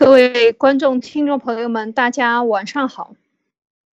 各位观众、听众朋友们，大家晚上好。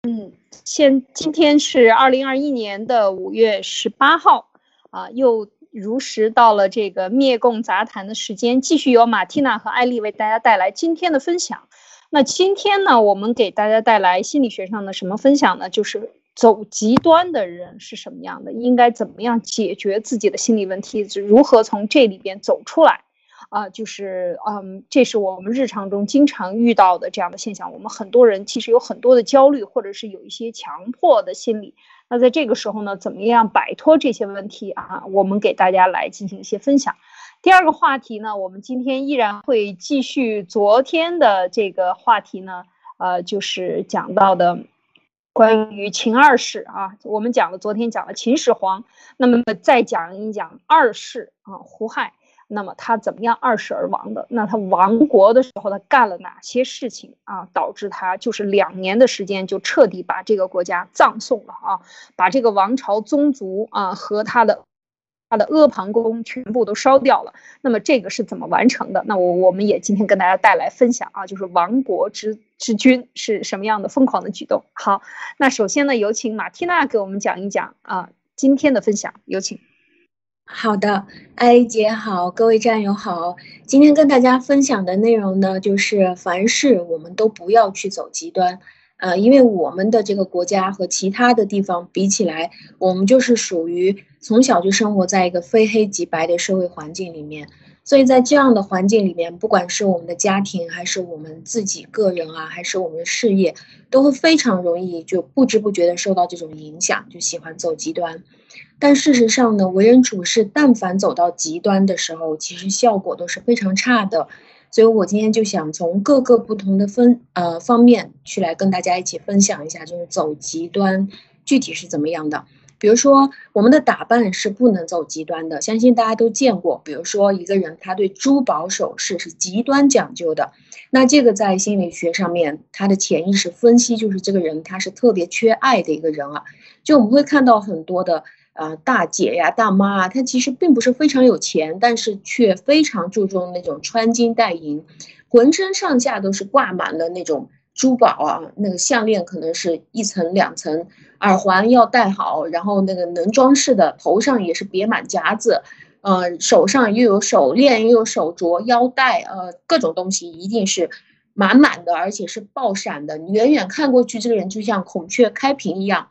嗯，现今天是二零二一年的五月十八号，啊，又如实到了这个灭共杂谈的时间，继续由马蒂娜和艾丽为大家带来今天的分享。那今天呢，我们给大家带来心理学上的什么分享呢？就是走极端的人是什么样的，应该怎么样解决自己的心理问题，如何从这里边走出来。啊，就是嗯，这是我们日常中经常遇到的这样的现象。我们很多人其实有很多的焦虑，或者是有一些强迫的心理。那在这个时候呢，怎么样摆脱这些问题啊？我们给大家来进行一些分享。第二个话题呢，我们今天依然会继续昨天的这个话题呢，呃，就是讲到的关于秦二世啊。我们讲了昨天讲了秦始皇，那么再讲一讲二世啊，胡亥。那么他怎么样二世而亡的？那他亡国的时候，他干了哪些事情啊？导致他就是两年的时间就彻底把这个国家葬送了啊，把这个王朝宗族啊和他的他的阿房宫全部都烧掉了。那么这个是怎么完成的？那我我们也今天跟大家带来分享啊，就是亡国之之君是什么样的疯狂的举动。好，那首先呢，有请马蒂娜给我们讲一讲啊今天的分享，有请。好的，艾姐好，各位战友好。今天跟大家分享的内容呢，就是凡事我们都不要去走极端，呃，因为我们的这个国家和其他的地方比起来，我们就是属于从小就生活在一个非黑即白的社会环境里面，所以在这样的环境里面，不管是我们的家庭，还是我们自己个人啊，还是我们的事业，都会非常容易就不知不觉的受到这种影响，就喜欢走极端。但事实上呢，为人处事，但凡走到极端的时候，其实效果都是非常差的。所以我今天就想从各个不同的分呃方面去来跟大家一起分享一下，就是走极端具体是怎么样的。比如说，我们的打扮是不能走极端的，相信大家都见过。比如说，一个人他对珠宝首饰是极端讲究的，那这个在心理学上面，他的潜意识分析就是这个人他是特别缺爱的一个人啊。就我们会看到很多的。啊，大姐呀，大妈啊，她其实并不是非常有钱，但是却非常注重那种穿金戴银，浑身上下都是挂满了那种珠宝啊，那个项链可能是一层两层，耳环要戴好，然后那个能装饰的头上也是别满夹子，呃，手上又有手链又有手镯、腰带，呃，各种东西一定是满满的，而且是爆闪的，你远远看过去，这个人就像孔雀开屏一样。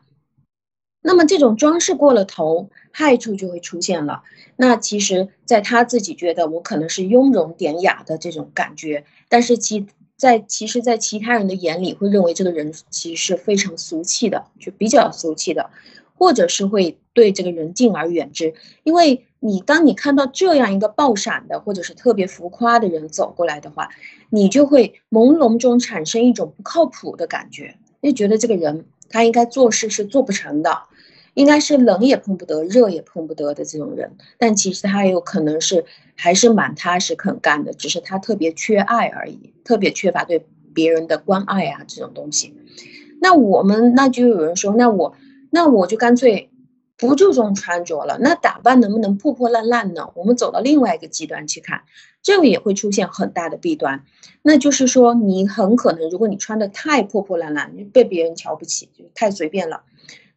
那么这种装饰过了头，害处就会出现了。那其实，在他自己觉得我可能是雍容典雅的这种感觉，但是其在其实，在其他人的眼里，会认为这个人其实是非常俗气的，就比较俗气的，或者是会对这个人敬而远之。因为你当你看到这样一个爆闪的，或者是特别浮夸的人走过来的话，你就会朦胧中产生一种不靠谱的感觉，就觉得这个人他应该做事是做不成的。应该是冷也碰不得，热也碰不得的这种人，但其实他有可能是还是蛮踏实肯干的，只是他特别缺爱而已，特别缺乏对别人的关爱啊这种东西。那我们那就有人说，那我那我就干脆不注重穿着了，那打扮能不能破破烂烂呢？我们走到另外一个极端去看，这个也会出现很大的弊端，那就是说你很可能，如果你穿的太破破烂烂，被别人瞧不起，就太随便了。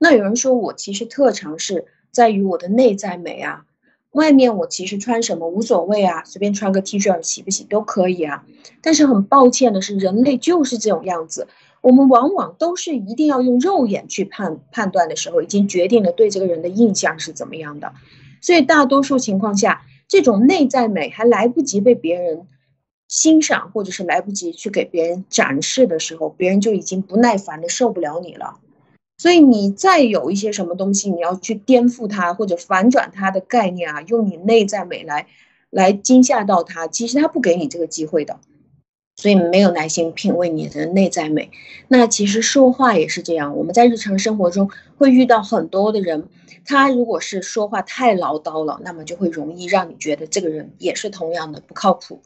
那有人说我其实特长是在于我的内在美啊，外面我其实穿什么无所谓啊，随便穿个 T 恤洗不洗都可以啊。但是很抱歉的是，人类就是这种样子，我们往往都是一定要用肉眼去判判断的时候，已经决定了对这个人的印象是怎么样的。所以大多数情况下，这种内在美还来不及被别人欣赏，或者是来不及去给别人展示的时候，别人就已经不耐烦的受不了你了。所以你再有一些什么东西，你要去颠覆它或者反转它的概念啊，用你内在美来来惊吓到他，其实他不给你这个机会的，所以没有耐心品味你的内在美。那其实说话也是这样，我们在日常生活中会遇到很多的人，他如果是说话太唠叨了，那么就会容易让你觉得这个人也是同样的不靠谱，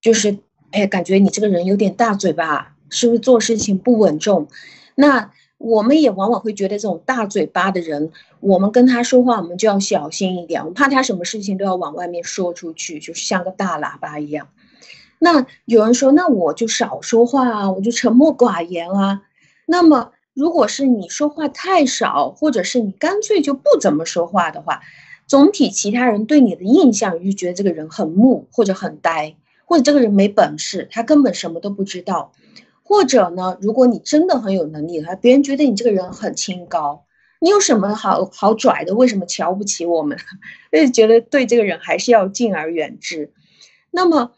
就是哎，感觉你这个人有点大嘴巴，是不是做事情不稳重？那。我们也往往会觉得这种大嘴巴的人，我们跟他说话，我们就要小心一点，我怕他什么事情都要往外面说出去，就是像个大喇叭一样。那有人说，那我就少说话啊，我就沉默寡言啊。那么，如果是你说话太少，或者是你干脆就不怎么说话的话，总体其他人对你的印象就觉得这个人很木，或者很呆，或者这个人没本事，他根本什么都不知道。或者呢，如果你真的很有能力的话，别人觉得你这个人很清高，你有什么好好拽的？为什么瞧不起我们？就觉得对这个人还是要敬而远之。那么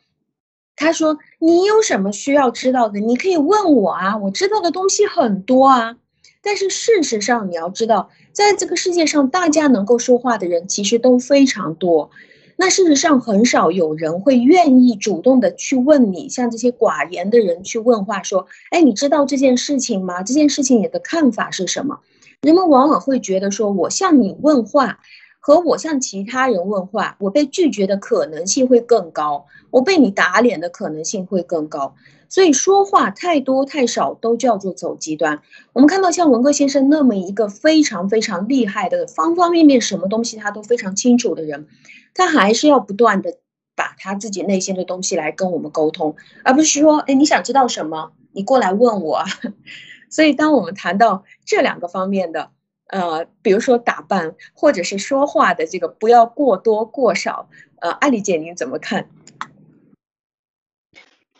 他说：“你有什么需要知道的？你可以问我啊，我知道的东西很多啊。但是事实上，你要知道，在这个世界上，大家能够说话的人其实都非常多。”那事实上很少有人会愿意主动的去问你，像这些寡言的人去问话，说：“哎，你知道这件事情吗？这件事情你的看法是什么？”人们往往会觉得说：“我向你问话，和我向其他人问话，我被拒绝的可能性会更高，我被你打脸的可能性会更高。”所以说话太多太少都叫做走极端。我们看到像文革先生那么一个非常非常厉害的，方方面面什么东西他都非常清楚的人。他还是要不断的把他自己内心的东西来跟我们沟通，而不是说，哎，你想知道什么，你过来问我。所以，当我们谈到这两个方面的，呃，比如说打扮或者是说话的这个，不要过多过少，呃，艾丽姐您怎么看？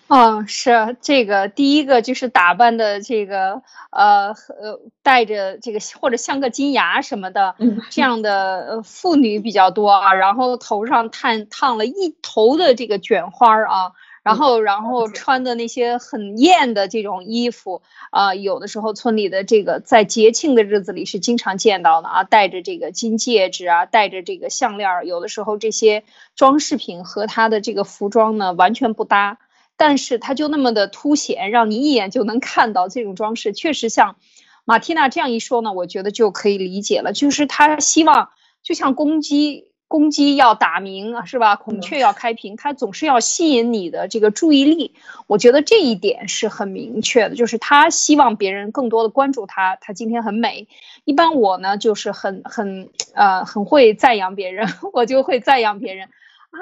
哦，是这个第一个就是打扮的这个呃呃带着这个或者像个金牙什么的这样的妇女比较多啊，然后头上烫烫了一头的这个卷花儿啊，然后然后穿的那些很艳的这种衣服啊，有的时候村里的这个在节庆的日子里是经常见到的啊，戴着这个金戒指啊，戴着这个项链，有的时候这些装饰品和她的这个服装呢完全不搭。但是它就那么的凸显，让你一眼就能看到这种装饰，确实像马蒂娜这样一说呢，我觉得就可以理解了。就是他希望，就像公鸡，公鸡要打鸣，是吧？孔雀要开屏，它总是要吸引你的这个注意力。我觉得这一点是很明确的，就是他希望别人更多的关注他。他今天很美。一般我呢，就是很很呃很会赞扬别人，我就会赞扬别人。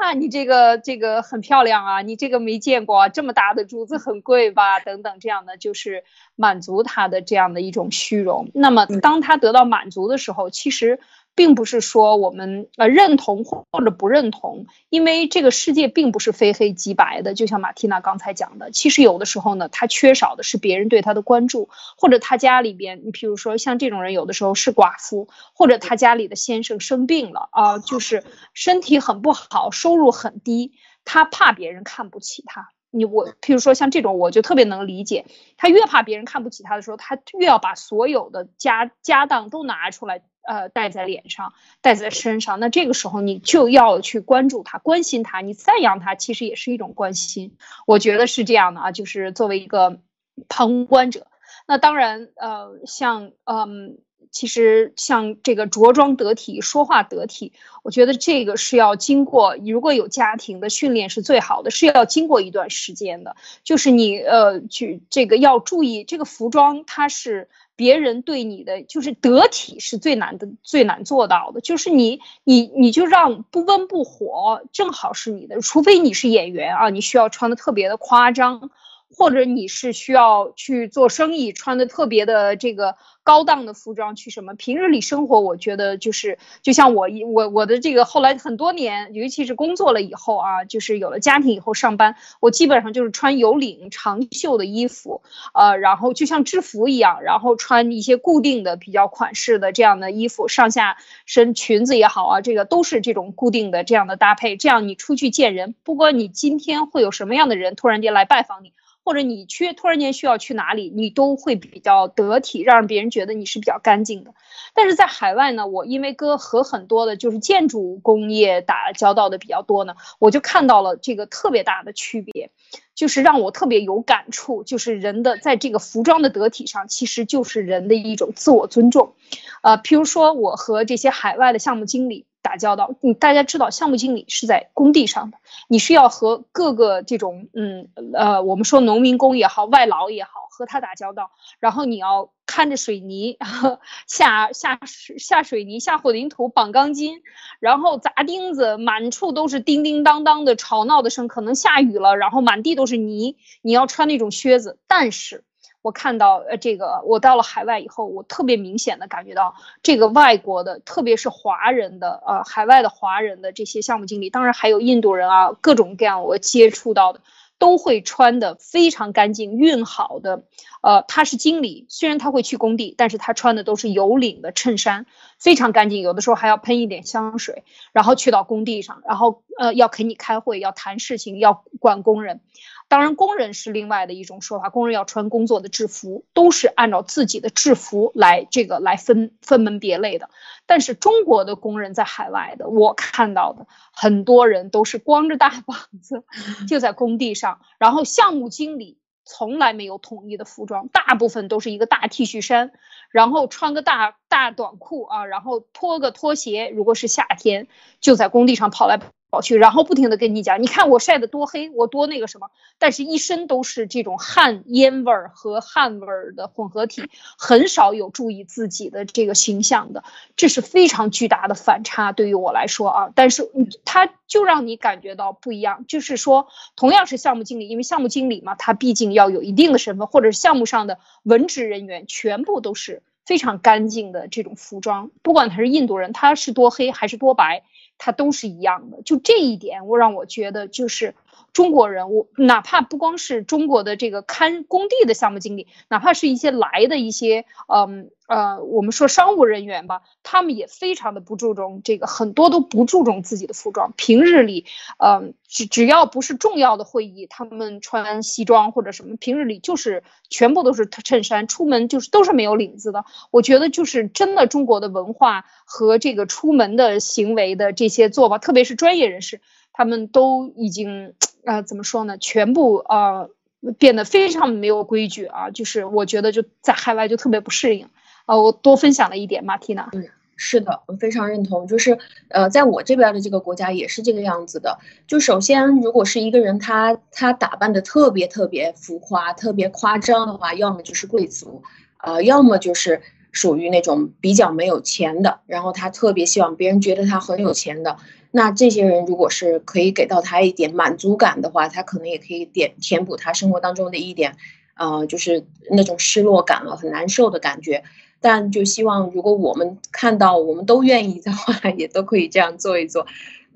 啊，你这个这个很漂亮啊，你这个没见过，这么大的珠子很贵吧？等等，这样的就是满足他的这样的一种虚荣。那么，当他得到满足的时候，其实。并不是说我们呃认同或者不认同，因为这个世界并不是非黑即白的。就像马蒂娜刚才讲的，其实有的时候呢，他缺少的是别人对他的关注，或者他家里边，你比如说像这种人，有的时候是寡妇，或者他家里的先生生病了啊，就是身体很不好，收入很低，他怕别人看不起他。你我，譬如说像这种，我就特别能理解，他越怕别人看不起他的时候，他越要把所有的家家当都拿出来。呃，戴在脸上，戴在身上，那这个时候你就要去关注他，关心他，你赞扬他，其实也是一种关心。我觉得是这样的啊，就是作为一个旁观者，那当然，呃，像，嗯，其实像这个着装得体，说话得体，我觉得这个是要经过，如果有家庭的训练是最好的，是要经过一段时间的，就是你，呃，去这个要注意这个服装，它是。别人对你的就是得体是最难的，最难做到的，就是你你你就让不温不火，正好是你的，除非你是演员啊，你需要穿的特别的夸张。或者你是需要去做生意，穿的特别的这个高档的服装去什么？平日里生活，我觉得就是就像我我我的这个后来很多年，尤其是工作了以后啊，就是有了家庭以后上班，我基本上就是穿有领长袖的衣服，呃，然后就像制服一样，然后穿一些固定的比较款式的这样的衣服，上下身裙子也好啊，这个都是这种固定的这样的搭配，这样你出去见人，不管你今天会有什么样的人突然间来拜访你。或者你去突然间需要去哪里，你都会比较得体，让别人觉得你是比较干净的。但是在海外呢，我因为哥和很多的就是建筑工业打交道的比较多呢，我就看到了这个特别大的区别，就是让我特别有感触，就是人的在这个服装的得体上，其实就是人的一种自我尊重。呃，譬如说我和这些海外的项目经理。打交道，你大家知道，项目经理是在工地上的，你是要和各个这种，嗯，呃，我们说农民工也好，外劳也好，和他打交道，然后你要。看着水泥 下下下水泥下混凝土绑钢筋，然后砸钉子，满处都是叮叮当当的吵闹的声，可能下雨了，然后满地都是泥，你要穿那种靴子。但是我看到呃这个，我到了海外以后，我特别明显的感觉到这个外国的，特别是华人的呃海外的华人的这些项目经理，当然还有印度人啊，各种各样我接触到的。都会穿的非常干净、熨好的，呃，他是经理，虽然他会去工地，但是他穿的都是有领的衬衫，非常干净，有的时候还要喷一点香水，然后去到工地上，然后呃要给你开会，要谈事情，要管工人。当然，工人是另外的一种说法，工人要穿工作的制服，都是按照自己的制服来这个来分分门别类的。但是中国的工人在海外的，我看到的很多人都是光着大膀子就在工地上，然后项目经理从来没有统一的服装，大部分都是一个大 T 恤衫，然后穿个大大短裤啊，然后拖个拖鞋，如果是夏天就在工地上跑来。跑去，然后不停的跟你讲，你看我晒得多黑，我多那个什么，但是一身都是这种汗烟味儿和汗味儿的混合体，很少有注意自己的这个形象的，这是非常巨大的反差，对于我来说啊，但是他就让你感觉到不一样，就是说同样是项目经理，因为项目经理嘛，他毕竟要有一定的身份，或者项目上的文职人员，全部都是非常干净的这种服装，不管他是印度人，他是多黑还是多白。他都是一样的，就这一点，我让我觉得就是中国人，我哪怕不光是中国的这个看工地的项目经理，哪怕是一些来的一些，嗯。呃，我们说商务人员吧，他们也非常的不注重这个，很多都不注重自己的服装。平日里，嗯，只只要不是重要的会议，他们穿西装或者什么，平日里就是全部都是衬衫，出门就是都是没有领子的。我觉得就是真的中国的文化和这个出门的行为的这些做法，特别是专业人士，他们都已经呃怎么说呢？全部呃变得非常没有规矩啊，就是我觉得就在海外就特别不适应。呃，我多分享了一点，马蒂娜。嗯，是的，我非常认同。就是，呃，在我这边的这个国家也是这个样子的。就首先，如果是一个人，他他打扮的特别特别浮夸、特别夸张的话，要么就是贵族，呃，要么就是属于那种比较没有钱的。然后他特别希望别人觉得他很有钱的。那这些人如果是可以给到他一点满足感的话，他可能也可以点填补他生活当中的一点，呃，就是那种失落感了，很难受的感觉。但就希望，如果我们看到我们都愿意的话，也都可以这样做一做。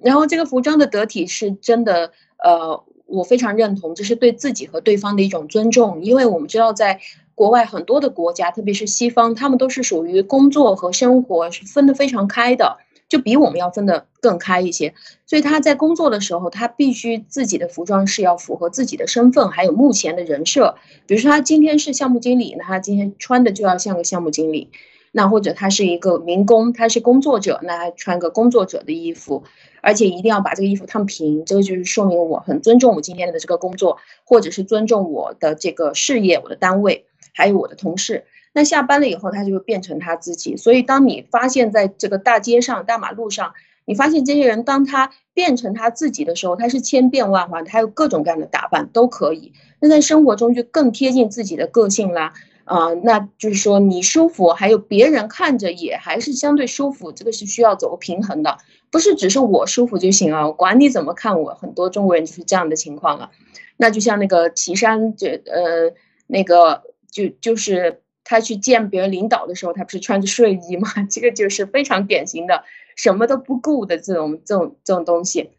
然后这个服装的得体是真的，呃，我非常认同，这是对自己和对方的一种尊重。因为我们知道，在国外很多的国家，特别是西方，他们都是属于工作和生活是分得非常开的。就比我们要分得更开一些，所以他在工作的时候，他必须自己的服装是要符合自己的身份，还有目前的人设。比如说他今天是项目经理，那他今天穿的就要像个项目经理；那或者他是一个民工，他是工作者，那他穿个工作者的衣服，而且一定要把这个衣服烫平。这个就是说明我很尊重我今天的这个工作，或者是尊重我的这个事业、我的单位，还有我的同事。那下班了以后，他就会变成他自己。所以，当你发现在这个大街上、大马路上，你发现这些人，当他变成他自己的时候，他是千变万化，他有各种各样的打扮都可以。那在生活中就更贴近自己的个性啦。啊，那就是说你舒服，还有别人看着也还是相对舒服，这个是需要走个平衡的，不是只是我舒服就行啊，管你怎么看我。很多中国人就是这样的情况了。那就像那个岐山，这呃，那个就就是。他去见别人领导的时候，他不是穿着睡衣吗？这个就是非常典型的什么都不顾的这种这种这种东西。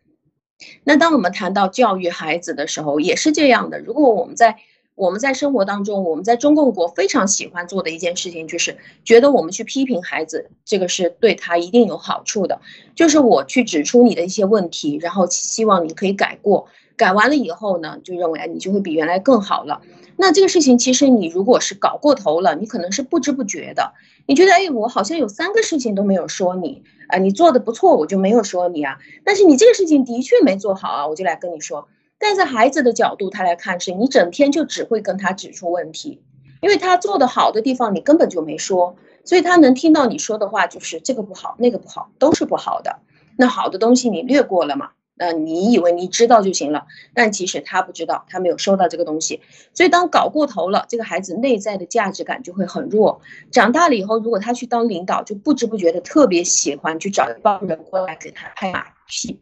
那当我们谈到教育孩子的时候，也是这样的。如果我们在我们在生活当中，我们在中共国非常喜欢做的一件事情，就是觉得我们去批评孩子，这个是对他一定有好处的。就是我去指出你的一些问题，然后希望你可以改过。改完了以后呢，就认为你就会比原来更好了。那这个事情其实你如果是搞过头了，你可能是不知不觉的。你觉得哎，我好像有三个事情都没有说你啊，你做的不错，我就没有说你啊。但是你这个事情的确没做好啊，我就来跟你说。但在孩子的角度他来看，是你整天就只会跟他指出问题，因为他做的好的地方你根本就没说，所以他能听到你说的话就是这个不好，那个不好，都是不好的。那好的东西你略过了嘛？那你以为你知道就行了，但其实他不知道，他没有收到这个东西。所以当搞过头了，这个孩子内在的价值感就会很弱。长大了以后，如果他去当领导，就不知不觉的特别喜欢去找一帮人过来给他拍马屁，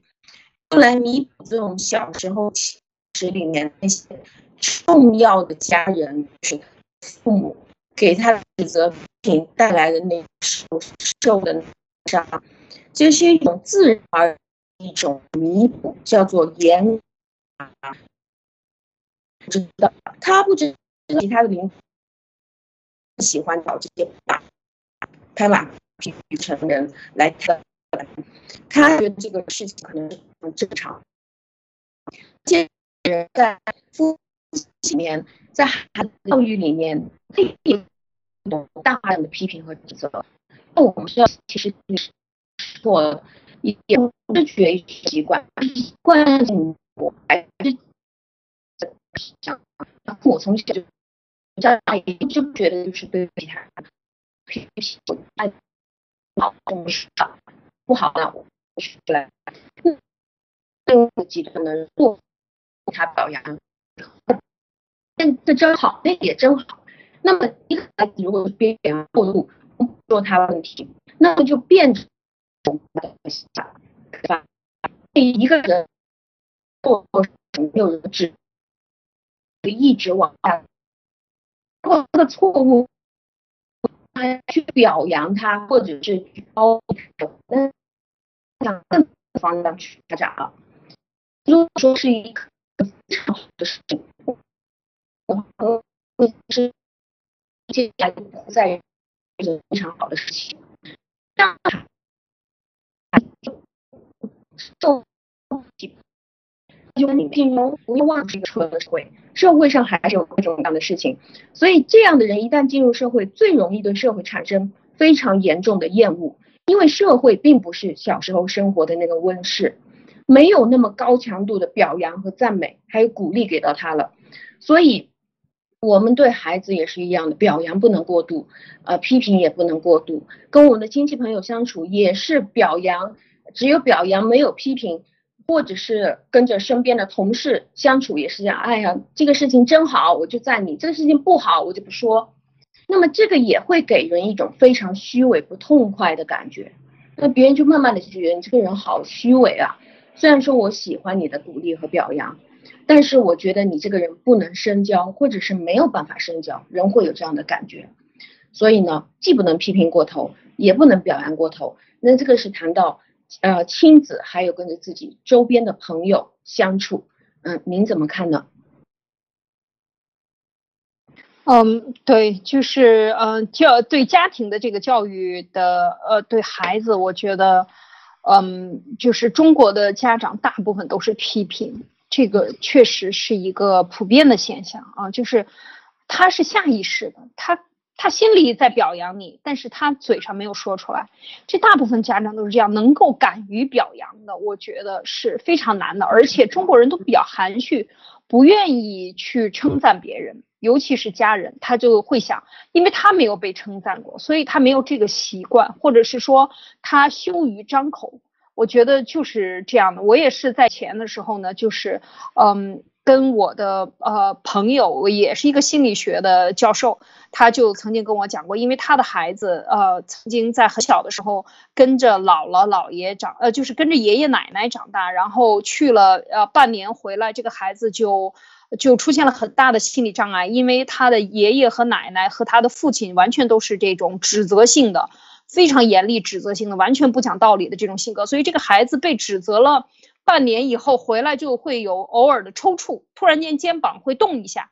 用来弥补这种小时候其实里面那些重要的家人是父母给他指责品带来的那受受的伤，这是一种自然而。一种弥补叫做严，知道他不知道其他的领喜欢找这些打拍马屁成人来他他觉得这个事情可能很正常。这人在夫妻里面，在孩子教育里面，有大量的批评和指责。那我们需要其实是错的。也不是学习惯，习惯性我还是想，我从小就家长也就觉得就是对其他批评，爱好重视不好那我出来，更极端的做他表扬，那这真好，那也真好。那么一个孩子如果是边缘过度说他问题，那么就变成。对？一个人做没有人指，一直往下，过这个错误，他去表扬他，或者是去褒奖，向更的方向去发展啊。如果说是一个非常好的事情，我和是接下来不再一个非常好的事情，让他。受就你并不要忘记社会，社会上还是有各种各样的事情，所以这样的人一旦进入社会，最容易对社会产生非常严重的厌恶，因为社会并不是小时候生活的那个温室，没有那么高强度的表扬和赞美，还有鼓励给到他了，所以我们对孩子也是一样的，表扬不能过度，呃，批评也不能过度，跟我们的亲戚朋友相处也是表扬。只有表扬没有批评，或者是跟着身边的同事相处也是这样。哎呀，这个事情真好，我就赞你；这个事情不好，我就不说。那么这个也会给人一种非常虚伪、不痛快的感觉。那别人就慢慢的觉得你这个人好虚伪啊。虽然说我喜欢你的鼓励和表扬，但是我觉得你这个人不能深交，或者是没有办法深交，人会有这样的感觉。所以呢，既不能批评过头，也不能表扬过头。那这个是谈到。呃，亲子还有跟着自己周边的朋友相处，嗯，您怎么看呢？嗯，对，就是嗯，教对家庭的这个教育的，呃，对孩子，我觉得，嗯，就是中国的家长大部分都是批评，这个确实是一个普遍的现象啊，就是他是下意识的，他。他心里在表扬你，但是他嘴上没有说出来。这大部分家长都是这样，能够敢于表扬的，我觉得是非常难的。而且中国人都比较含蓄，不愿意去称赞别人，尤其是家人，他就会想，因为他没有被称赞过，所以他没有这个习惯，或者是说他羞于张口。我觉得就是这样的。我也是在前的时候呢，就是嗯。跟我的呃朋友也是一个心理学的教授，他就曾经跟我讲过，因为他的孩子呃曾经在很小的时候跟着姥姥姥爷长，呃就是跟着爷爷奶奶长大，然后去了呃半年回来，这个孩子就就出现了很大的心理障碍，因为他的爷爷和奶奶和他的父亲完全都是这种指责性的，非常严厉指责性的，完全不讲道理的这种性格，所以这个孩子被指责了。半年以后回来就会有偶尔的抽搐，突然间肩膀会动一下，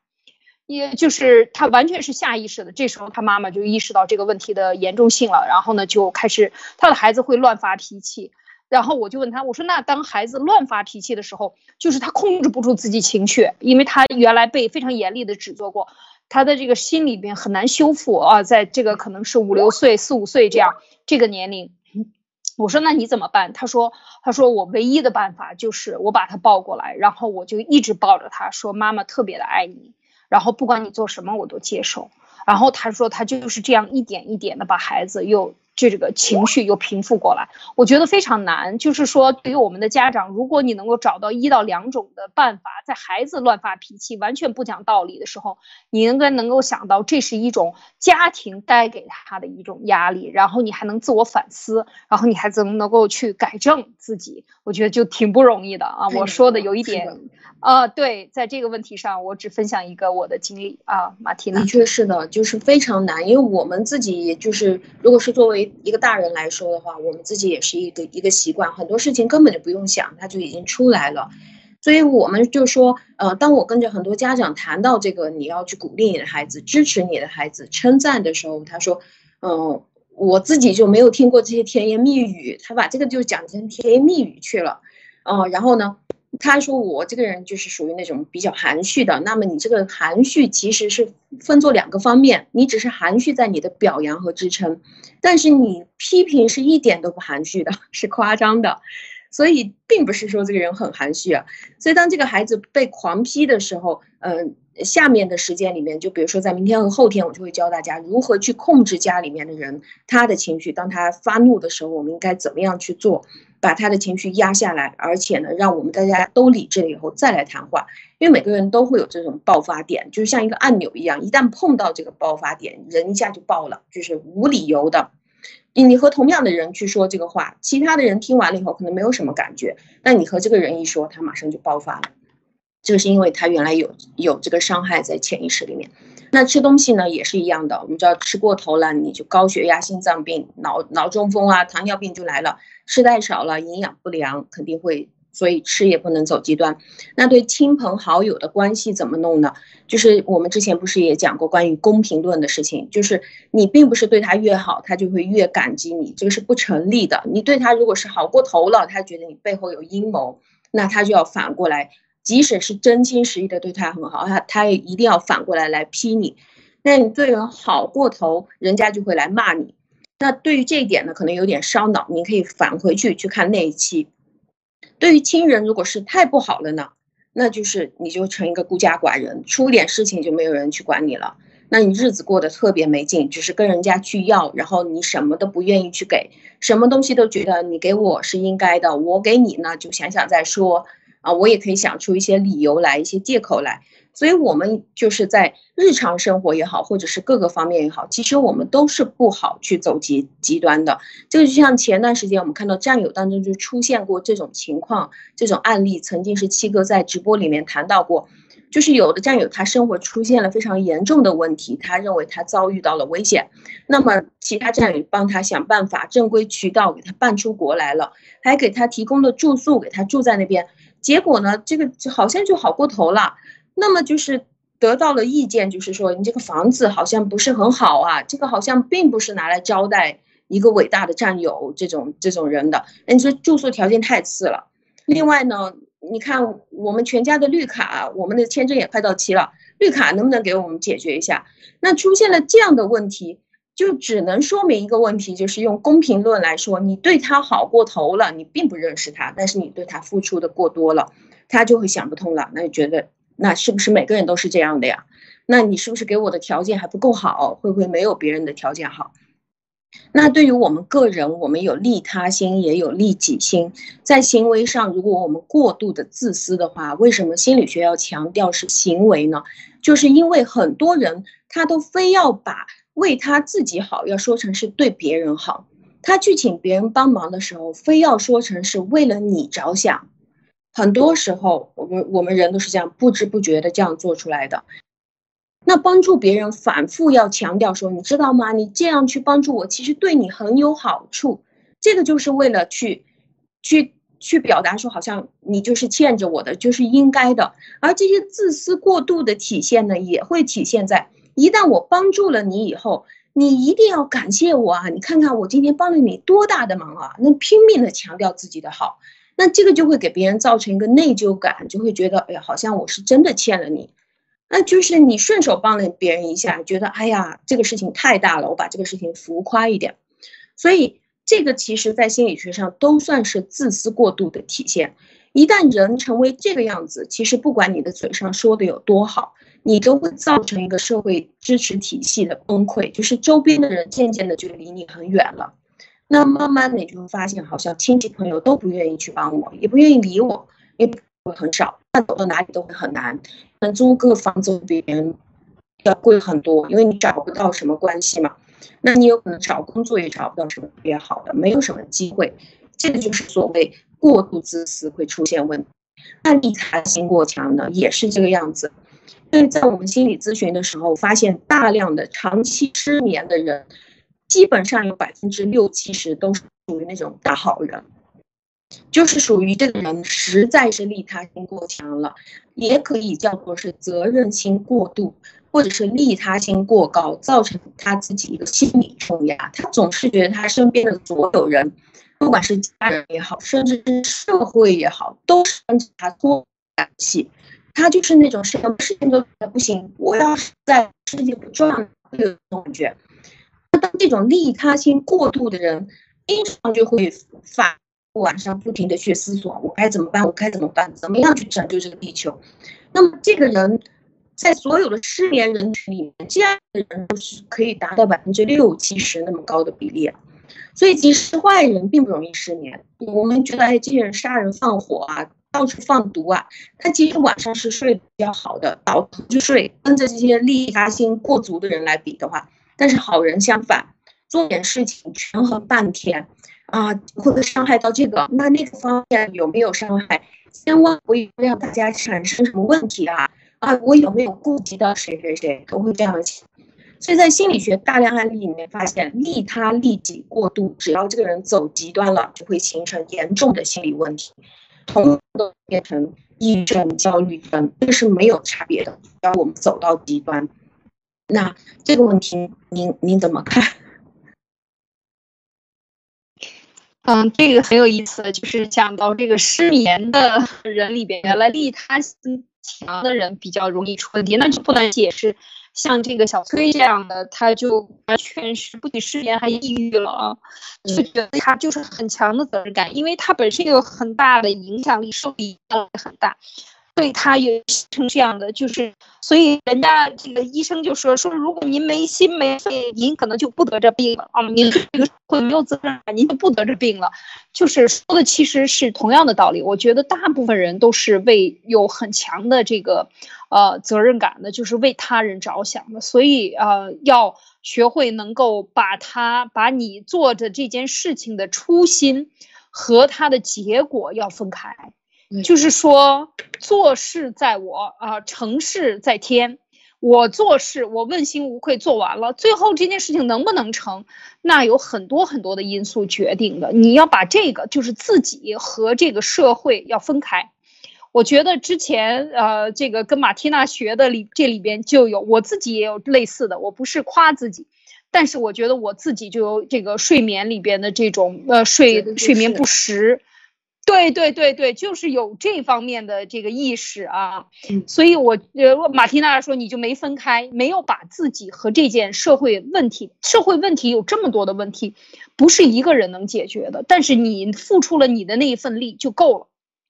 也就是他完全是下意识的。这时候他妈妈就意识到这个问题的严重性了，然后呢就开始他的孩子会乱发脾气，然后我就问他，我说那当孩子乱发脾气的时候，就是他控制不住自己情绪，因为他原来被非常严厉的指责过，他的这个心里边很难修复啊，在这个可能是五六岁、四五岁这样这个年龄。我说那你怎么办？他说他说我唯一的办法就是我把他抱过来，然后我就一直抱着他说妈妈特别的爱你，然后不管你做什么我都接受。然后他说他就是这样一点一点的把孩子又这这个情绪又平复过来，我觉得非常难。就是说，对于我们的家长，如果你能够找到一到两种的办法，在孩子乱发脾气、完全不讲道理的时候，你应该能够想到这是一种家庭带给他的一种压力，然后你还能自我反思，然后你还怎么能够去改正自己？我觉得就挺不容易的啊。我说的有一点，啊，对，在这个问题上，我只分享一个我的经历啊，马蒂娜。的确是的，就是非常难，因为我们自己就是，如果是作为一个大人来说的话，我们自己也是一个一个习惯，很多事情根本就不用想，它就已经出来了。所以我们就说，呃，当我跟着很多家长谈到这个，你要去鼓励你的孩子，支持你的孩子，称赞的时候，他说，嗯，我自己就没有听过这些甜言蜜语，他把这个就讲成甜言蜜语去了，嗯，然后呢？他说：“我这个人就是属于那种比较含蓄的。那么你这个含蓄其实是分作两个方面，你只是含蓄在你的表扬和支撑，但是你批评是一点都不含蓄的，是夸张的。所以并不是说这个人很含蓄啊。所以当这个孩子被狂批的时候，嗯，下面的时间里面，就比如说在明天和后天，我就会教大家如何去控制家里面的人他的情绪。当他发怒的时候，我们应该怎么样去做？”把他的情绪压下来，而且呢，让我们大家都理智了以后再来谈话，因为每个人都会有这种爆发点，就是像一个按钮一样，一旦碰到这个爆发点，人一下就爆了，就是无理由的。你你和同样的人去说这个话，其他的人听完了以后可能没有什么感觉，但你和这个人一说，他马上就爆发了。这个是因为他原来有有这个伤害在潜意识里面。那吃东西呢也是一样的，我们知道吃过头了，你就高血压、心脏病、脑脑中风啊、糖尿病就来了。吃太少了，营养不良肯定会，所以吃也不能走极端。那对亲朋好友的关系怎么弄呢？就是我们之前不是也讲过关于公平论的事情，就是你并不是对他越好，他就会越感激你，这个是不成立的。你对他如果是好过头了，他觉得你背后有阴谋，那他就要反过来。即使是真心实意的对他很好，他他也一定要反过来来批你。那你对人好过头，人家就会来骂你。那对于这一点呢，可能有点烧脑。你可以返回去去看那一期。对于亲人，如果是太不好了呢，那就是你就成一个孤家寡人，出点事情就没有人去管你了。那你日子过得特别没劲，只是跟人家去要，然后你什么都不愿意去给，什么东西都觉得你给我是应该的，我给你呢就想想再说。啊，我也可以想出一些理由来，一些借口来，所以我们就是在日常生活也好，或者是各个方面也好，其实我们都是不好去走极极端的。这个就像前段时间我们看到战友当中就出现过这种情况，这种案例，曾经是七哥在直播里面谈到过，就是有的战友他生活出现了非常严重的问题，他认为他遭遇到了危险，那么其他战友帮他想办法，正规渠道给他办出国来了，还给他提供了住宿，给他住在那边。结果呢，这个好像就好过头了。那么就是得到了意见，就是说你这个房子好像不是很好啊，这个好像并不是拿来招待一个伟大的战友这种这种人的。你说住宿条件太次了。另外呢，你看我们全家的绿卡，我们的签证也快到期了，绿卡能不能给我们解决一下？那出现了这样的问题。就只能说明一个问题，就是用公平论来说，你对他好过头了，你并不认识他，但是你对他付出的过多了，他就会想不通了，那就觉得那是不是每个人都是这样的呀？那你是不是给我的条件还不够好？会不会没有别人的条件好？那对于我们个人，我们有利他心，也有利己心，在行为上，如果我们过度的自私的话，为什么心理学要强调是行为呢？就是因为很多人他都非要把。为他自己好，要说成是对别人好。他去请别人帮忙的时候，非要说成是为了你着想。很多时候，我们我们人都是这样不知不觉的这样做出来的。那帮助别人，反复要强调说，你知道吗？你这样去帮助我，其实对你很有好处。这个就是为了去，去去表达说，好像你就是欠着我的，就是应该的。而这些自私过度的体现呢，也会体现在。一旦我帮助了你以后，你一定要感谢我啊！你看看我今天帮了你多大的忙啊！那拼命的强调自己的好，那这个就会给别人造成一个内疚感，就会觉得哎呀，好像我是真的欠了你。那就是你顺手帮了别人一下，觉得哎呀，这个事情太大了，我把这个事情浮夸一点。所以这个其实在心理学上都算是自私过度的体现。一旦人成为这个样子，其实不管你的嘴上说的有多好。你都会造成一个社会支持体系的崩溃，就是周边的人渐渐的就离你很远了。那慢慢的你就会发现，好像亲戚朋友都不愿意去帮我，也不愿意理我，也会很少，那走到哪里都会很难。那租个房子比别人要贵很多，因为你找不到什么关系嘛。那你有可能找工作也找不到什么特别好的，没有什么机会。这个就是所谓过度自私会出现问题。那利他心过强呢，也是这个样子。所以在我们心理咨询的时候，发现大量的长期失眠的人，基本上有百分之六七十都是属于那种大好人，就是属于这个人实在是利他心过强了，也可以叫做是责任心过度，或者是利他心过高，造成他自己一个心理重压。他总是觉得他身边的所有人，不管是家人也好，甚至是社会也好，都是跟着他做感气。他就是那种什么事情都不行，我要是在世界不转，会有感觉。这种利他心过度的人，经常就会反晚上不停的去思索，我该怎么办？我该怎么办？怎么样去拯救这个地球？那么这个人，在所有的失眠人群里面，这样的人都是可以达到百分之六七十那么高的比例。所以其实坏人并不容易失眠。我们觉得，哎，这些人杀人放火啊。到处放毒啊！他其实晚上是睡比较好的，倒头就睡。跟着这些利他心过足的人来比的话，但是好人相反，做点事情权衡半天，啊，会不会伤害到这个？那那个方面有没有伤害？千万不要让大家产生什么问题啊！啊，我有没有顾及到谁谁谁？都会这样想。所以在心理学大量案例里面发现，利他利己过度，只要这个人走极端了，就会形成严重的心理问题。同都变成抑郁症、焦虑症，这是没有差别的。只要我们走到极端，那这个问题您您怎么看？嗯，这个很有意思，就是讲到这个失眠的人里边，原来利他心强的人比较容易出问题，那就不能解释。像这个小崔这样的，他就完全是不仅失眠，还抑郁了啊！就觉得他就是很强的责任感，因为他本身有很大的影响力，受力很大。对他也成这样的，就是所以人家这个医生就说说，如果您没心没肺，您可能就不得这病了啊！您这个会没有责任感，您就不得这病了。就是说的其实是同样的道理。我觉得大部分人都是为有很强的这个呃责任感的，就是为他人着想的。所以呃，要学会能够把他把你做的这件事情的初心和他的结果要分开。就是说，做事在我啊，成事在天。我做事，我问心无愧做完了，最后这件事情能不能成，那有很多很多的因素决定的。你要把这个，就是自己和这个社会要分开。我觉得之前呃，这个跟马缇娜学的里这里边就有，我自己也有类似的。我不是夸自己，但是我觉得我自己就有这个睡眠里边的这种呃睡睡眠不实。对对对对，就是有这方面的这个意识啊，所以我呃，马蒂娜说你就没分开，没有把自己和这件社会问题，社会问题有这么多的问题，不是一个人能解决的，但是你付出了你的那一份力就够了，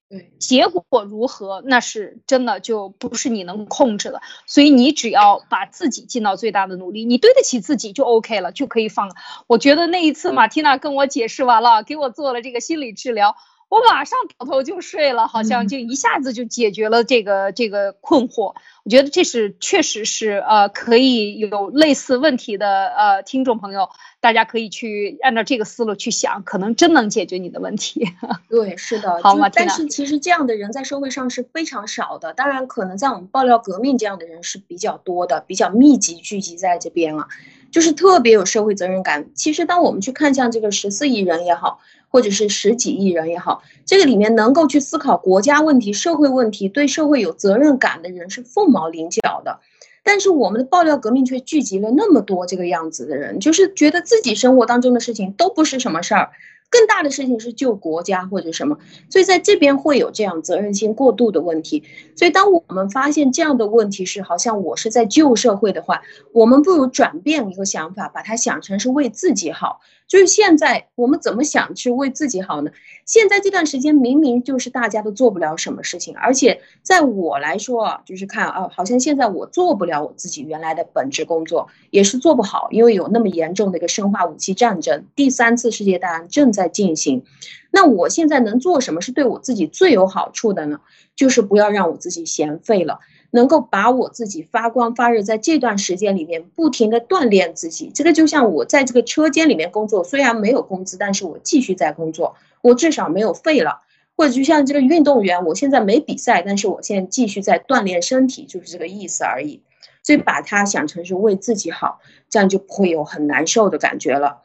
对，结果如何那是真的就不是你能控制的，所以你只要把自己尽到最大的努力，你对得起自己就 OK 了，就可以放。我觉得那一次马蒂娜跟我解释完了，给我做了这个心理治疗。我马上倒头就睡了，好像就一下子就解决了这个这个困惑。我觉得这是确实是呃，可以有类似问题的呃听众朋友，大家可以去按照这个思路去想，可能真能解决你的问题。对，是的，好吗？但是其实这样的人在社会上是非常少的，当然可能在我们爆料革命这样的人是比较多的，比较密集聚集在这边啊，就是特别有社会责任感。其实当我们去看向这个十四亿人也好。或者是十几亿人也好，这个里面能够去思考国家问题、社会问题、对社会有责任感的人是凤毛麟角的。但是我们的爆料革命却聚集了那么多这个样子的人，就是觉得自己生活当中的事情都不是什么事儿，更大的事情是救国家或者什么，所以在这边会有这样责任心过度的问题。所以当我们发现这样的问题是好像我是在救社会的话，我们不如转变一个想法，把它想成是为自己好。就是现在我们怎么想去为自己好呢？现在这段时间明明就是大家都做不了什么事情，而且在我来说啊，就是看啊，好像现在我做不了我自己原来的本职工作，也是做不好，因为有那么严重的一个生化武器战争，第三次世界大战正在进行。那我现在能做什么是对我自己最有好处的呢？就是不要让我自己闲废了。能够把我自己发光发热，在这段时间里面不停的锻炼自己，这个就像我在这个车间里面工作，虽然没有工资，但是我继续在工作，我至少没有废了。或者就像这个运动员，我现在没比赛，但是我现在继续在锻炼身体，就是这个意思而已。所以把它想成是为自己好，这样就不会有很难受的感觉了。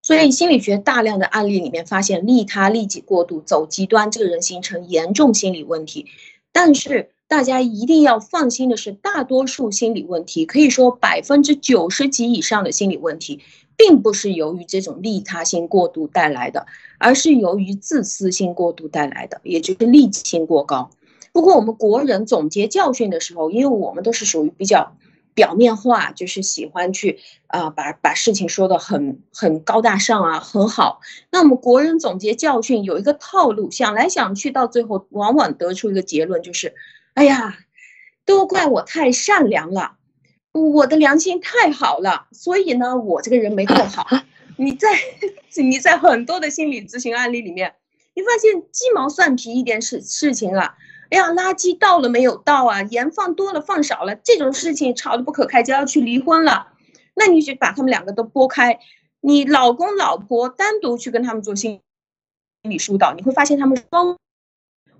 所以心理学大量的案例里面发现，利他利己过度走极端，这个人形成严重心理问题，但是。大家一定要放心的是，大多数心理问题，可以说百分之九十几以上的心理问题，并不是由于这种利他心过度带来的，而是由于自私心过度带来的，也就是利己心过高。不过我们国人总结教训的时候，因为我们都是属于比较表面化，就是喜欢去啊把把事情说的很很高大上啊，很好。那么国人总结教训有一个套路，想来想去，到最后往往得出一个结论，就是。哎呀，都怪我太善良了，我的良心太好了，所以呢，我这个人没够好。你在 你在很多的心理咨询案例里面，你发现鸡毛蒜皮一点事事情啊，哎呀，垃圾倒了没有倒啊，盐放多了放少了，这种事情吵得不可开交，要去离婚了，那你就把他们两个都拨开，你老公老婆单独去跟他们做心理疏导，你会发现他们双。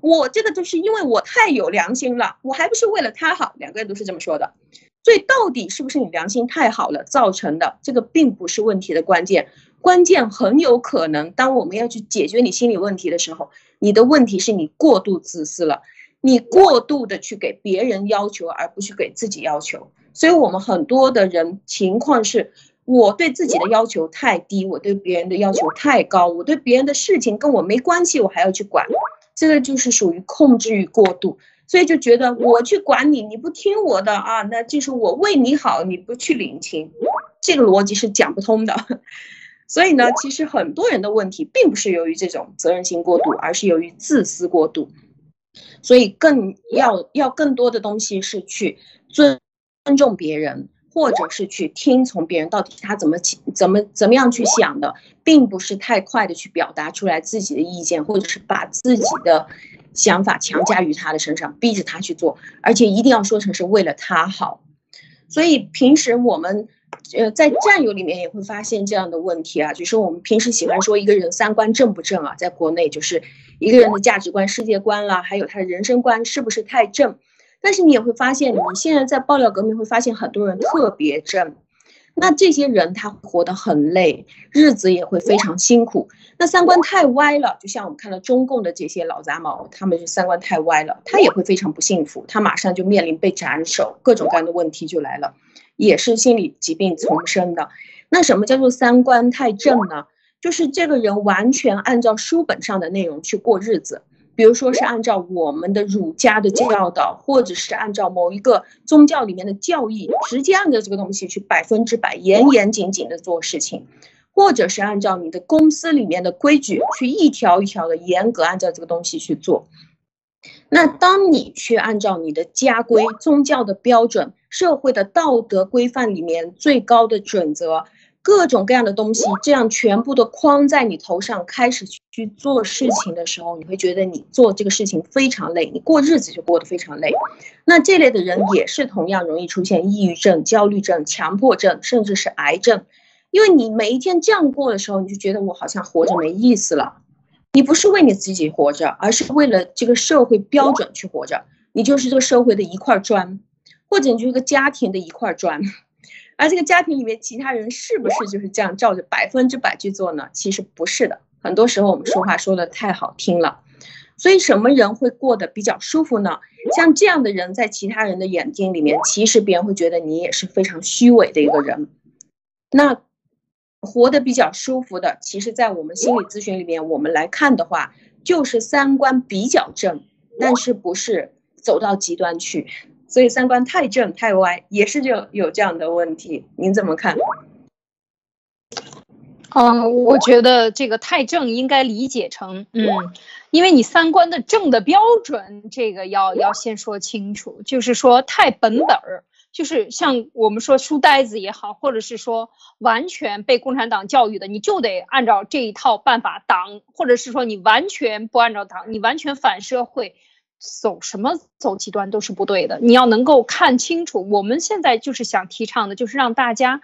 我这个就是因为我太有良心了，我还不是为了他好，两个人都是这么说的。所以到底是不是你良心太好了造成的？这个并不是问题的关键，关键很有可能，当我们要去解决你心理问题的时候，你的问题是你过度自私了，你过度的去给别人要求，而不是给自己要求。所以我们很多的人情况是，我对自己的要求太低，我对别人的要求太高，我对别人的事情跟我没关系，我还要去管。这个就是属于控制欲过度，所以就觉得我去管你，你不听我的啊，那就是我为你好，你不去领情，这个逻辑是讲不通的。所以呢，其实很多人的问题并不是由于这种责任心过度，而是由于自私过度。所以更要要更多的东西是去尊尊重别人。或者是去听从别人到底他怎么怎么怎么样去想的，并不是太快的去表达出来自己的意见，或者是把自己的想法强加于他的身上，逼着他去做，而且一定要说成是为了他好。所以平时我们呃在战友里面也会发现这样的问题啊，就是我们平时喜欢说一个人三观正不正啊，在国内就是一个人的价值观、世界观啦，还有他的人生观是不是太正。但是你也会发现，你现在在爆料革命会发现很多人特别正，那这些人他活得很累，日子也会非常辛苦。那三观太歪了，就像我们看到中共的这些老杂毛，他们是三观太歪了，他也会非常不幸福，他马上就面临被斩首，各种各样的问题就来了，也是心理疾病丛生的。那什么叫做三观太正呢？就是这个人完全按照书本上的内容去过日子。比如说是按照我们的儒家的教导，或者是按照某一个宗教里面的教义，直接按照这个东西去百分之百严严谨谨的做事情，或者是按照你的公司里面的规矩去一条一条的严格按照这个东西去做。那当你去按照你的家规、宗教的标准、社会的道德规范里面最高的准则。各种各样的东西，这样全部都框在你头上，开始去做事情的时候，你会觉得你做这个事情非常累，你过日子就过得非常累。那这类的人也是同样容易出现抑郁症、焦虑症、强迫症，甚至是癌症，因为你每一天这样过的时候，你就觉得我好像活着没意思了。你不是为你自己活着，而是为了这个社会标准去活着。你就是这个社会的一块砖，或者你就是个家庭的一块砖。而这个家庭里面其他人是不是就是这样照着百分之百去做呢？其实不是的，很多时候我们说话说的太好听了，所以什么人会过得比较舒服呢？像这样的人，在其他人的眼睛里面，其实别人会觉得你也是非常虚伪的一个人。那活得比较舒服的，其实，在我们心理咨询里面，我们来看的话，就是三观比较正，但是不是走到极端去，所以三观太正太歪也是就有这样的问题。您怎么看？嗯，我觉得这个太正应该理解成，嗯，因为你三观的正的标准，这个要要先说清楚，就是说太本本儿。就是像我们说书呆子也好，或者是说完全被共产党教育的，你就得按照这一套办法党，或者是说你完全不按照党，你完全反社会，走什么走极端都是不对的。你要能够看清楚，我们现在就是想提倡的，就是让大家，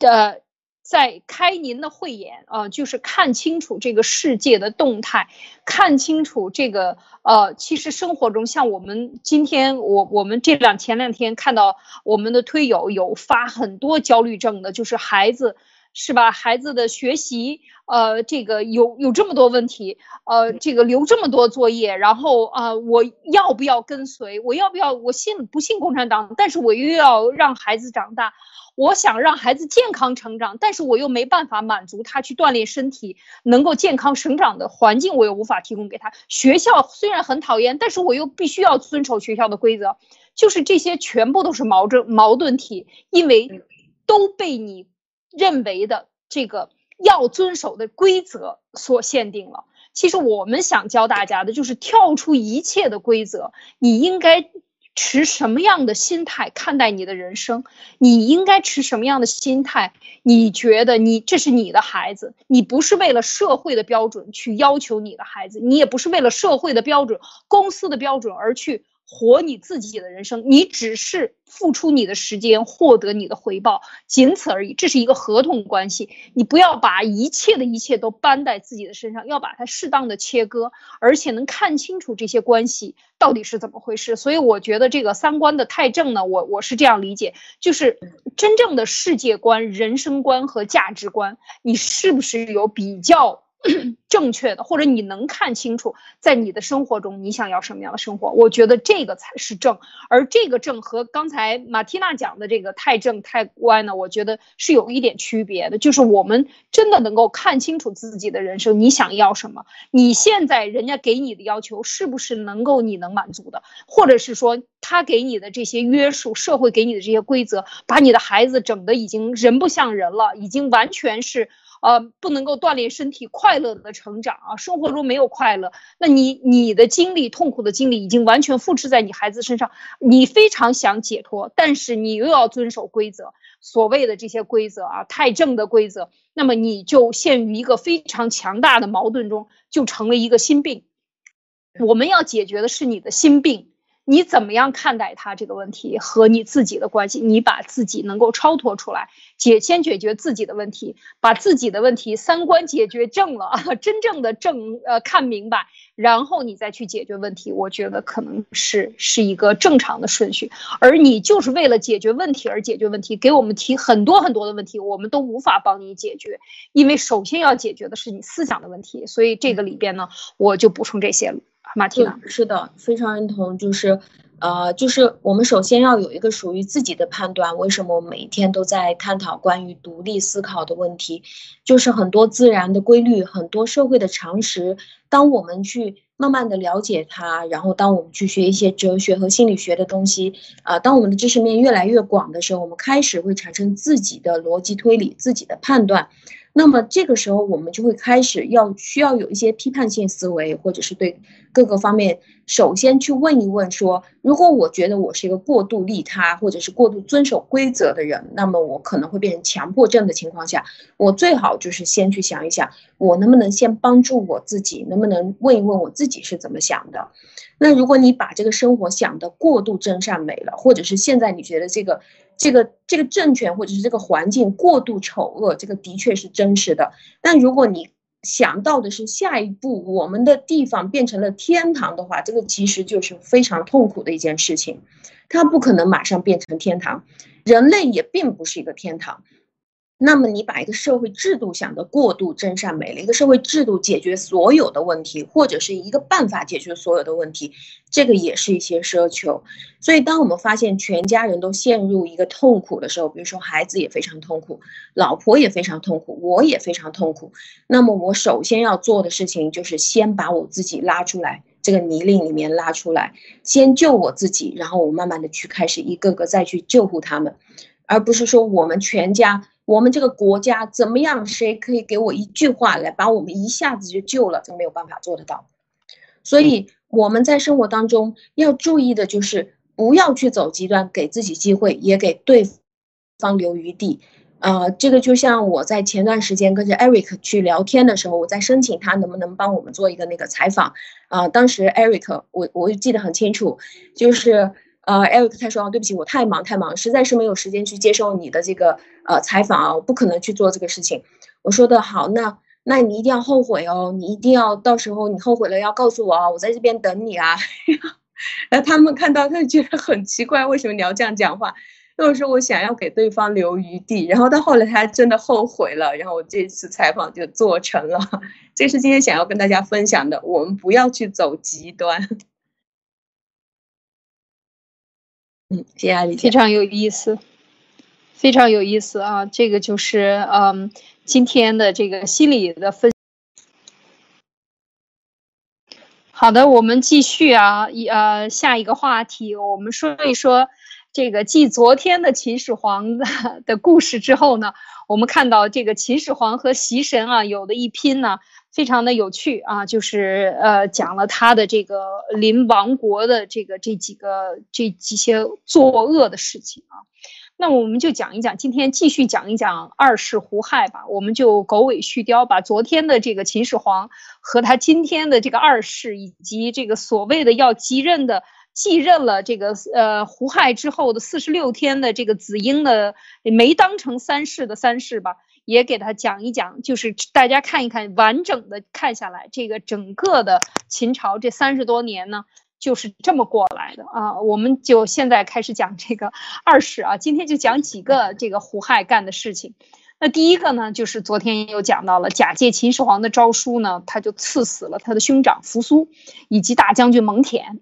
呃。在开您的慧眼啊，就是看清楚这个世界的动态，看清楚这个呃，其实生活中像我们今天我我们这两前两天看到我们的推友有发很多焦虑症的，就是孩子是吧？孩子的学习呃，这个有有这么多问题，呃，这个留这么多作业，然后啊，我要不要跟随？我要不要我信不信共产党？但是我又要让孩子长大。我想让孩子健康成长，但是我又没办法满足他去锻炼身体，能够健康成长的环境，我又无法提供给他。学校虽然很讨厌，但是我又必须要遵守学校的规则，就是这些全部都是矛盾矛盾体，因为都被你认为的这个要遵守的规则所限定了。其实我们想教大家的就是跳出一切的规则，你应该。持什么样的心态看待你的人生？你应该持什么样的心态？你觉得你这是你的孩子，你不是为了社会的标准去要求你的孩子，你也不是为了社会的标准、公司的标准而去。活你自己的人生，你只是付出你的时间，获得你的回报，仅此而已。这是一个合同关系，你不要把一切的一切都搬在自己的身上，要把它适当的切割，而且能看清楚这些关系到底是怎么回事。所以我觉得这个三观的太正呢，我我是这样理解，就是真正的世界观、人生观和价值观，你是不是有比较？正确的，或者你能看清楚，在你的生活中你想要什么样的生活？我觉得这个才是正，而这个正和刚才马蒂娜讲的这个太正太歪呢，我觉得是有一点区别的。就是我们真的能够看清楚自己的人生，你想要什么？你现在人家给你的要求是不是能够你能满足的？或者是说他给你的这些约束，社会给你的这些规则，把你的孩子整的已经人不像人了，已经完全是。呃，不能够锻炼身体，快乐的成长啊，生活中没有快乐，那你你的经历，痛苦的经历已经完全复制在你孩子身上，你非常想解脱，但是你又要遵守规则，所谓的这些规则啊，太正的规则，那么你就陷于一个非常强大的矛盾中，就成了一个心病。我们要解决的是你的心病。你怎么样看待他这个问题和你自己的关系？你把自己能够超脱出来，解先解决自己的问题，把自己的问题三观解决正了，真正的正呃看明白，然后你再去解决问题。我觉得可能是是一个正常的顺序。而你就是为了解决问题而解决问题，给我们提很多很多的问题，我们都无法帮你解决，因为首先要解决的是你思想的问题。所以这个里边呢，我就补充这些了。马蒂娜，是的，非常认同。就是，呃，就是我们首先要有一个属于自己的判断。为什么我每天都在探讨关于独立思考的问题？就是很多自然的规律，很多社会的常识。当我们去慢慢的了解它，然后当我们去学一些哲学和心理学的东西，啊，当我们的知识面越来越广的时候，我们开始会产生自己的逻辑推理，自己的判断。那么这个时候，我们就会开始要需要有一些批判性思维，或者是对各个方面，首先去问一问：说，如果我觉得我是一个过度利他，或者是过度遵守规则的人，那么我可能会变成强迫症的情况下，我最好就是先去想一想，我能不能先帮助我自己，能不能问一问我自己是怎么想的。那如果你把这个生活想的过度真善美了，或者是现在你觉得这个。这个这个政权或者是这个环境过度丑恶，这个的确是真实的。但如果你想到的是下一步我们的地方变成了天堂的话，这个其实就是非常痛苦的一件事情。它不可能马上变成天堂，人类也并不是一个天堂。那么你把一个社会制度想得过度真善美了，一个社会制度解决所有的问题，或者是一个办法解决所有的问题，这个也是一些奢求。所以，当我们发现全家人都陷入一个痛苦的时候，比如说孩子也非常痛苦，老婆也非常痛苦，我也非常痛苦，那么我首先要做的事情就是先把我自己拉出来，这个泥泞里面拉出来，先救我自己，然后我慢慢的去开始一个个再去救护他们，而不是说我们全家。我们这个国家怎么样？谁可以给我一句话来把我们一下子就救了？这没有办法做得到。所以我们在生活当中要注意的就是不要去走极端，给自己机会，也给对方留余地。呃，这个就像我在前段时间跟着 Eric 去聊天的时候，我在申请他能不能帮我们做一个那个采访。啊，当时 Eric 我我记得很清楚，就是。呃，Eric 他说：“对不起，我太忙太忙，实在是没有时间去接受你的这个呃采访啊，我不可能去做这个事情。”我说的好，那那你一定要后悔哦，你一定要到时候你后悔了要告诉我啊，我在这边等你啊。然后他们看到他就觉得很奇怪，为什么你要这样讲话？因为说我想要给对方留余地。然后到后来他真的后悔了，然后我这次采访就做成了。这是今天想要跟大家分享的，我们不要去走极端。谢谢阿丽，非常有意思，非常有意思啊！这个就是嗯，今天的这个心理的分。好的，我们继续啊，一呃，下一个话题，我们说一说这个继昨天的秦始皇的的故事之后呢，我们看到这个秦始皇和习神啊有的一拼呢。非常的有趣啊，就是呃讲了他的这个临亡国的这个这几个这几些作恶的事情啊，那我们就讲一讲，今天继续讲一讲二世胡亥吧，我们就狗尾续貂，把昨天的这个秦始皇和他今天的这个二世，以及这个所谓的要继任的继任了这个呃胡亥之后的四十六天的这个子婴的没当成三世的三世吧。也给他讲一讲，就是大家看一看完整的看下来，这个整个的秦朝这三十多年呢，就是这么过来的啊。我们就现在开始讲这个二世啊，今天就讲几个这个胡亥干的事情。那第一个呢，就是昨天又讲到了假借秦始皇的诏书呢，他就赐死了他的兄长扶苏以及大将军蒙恬。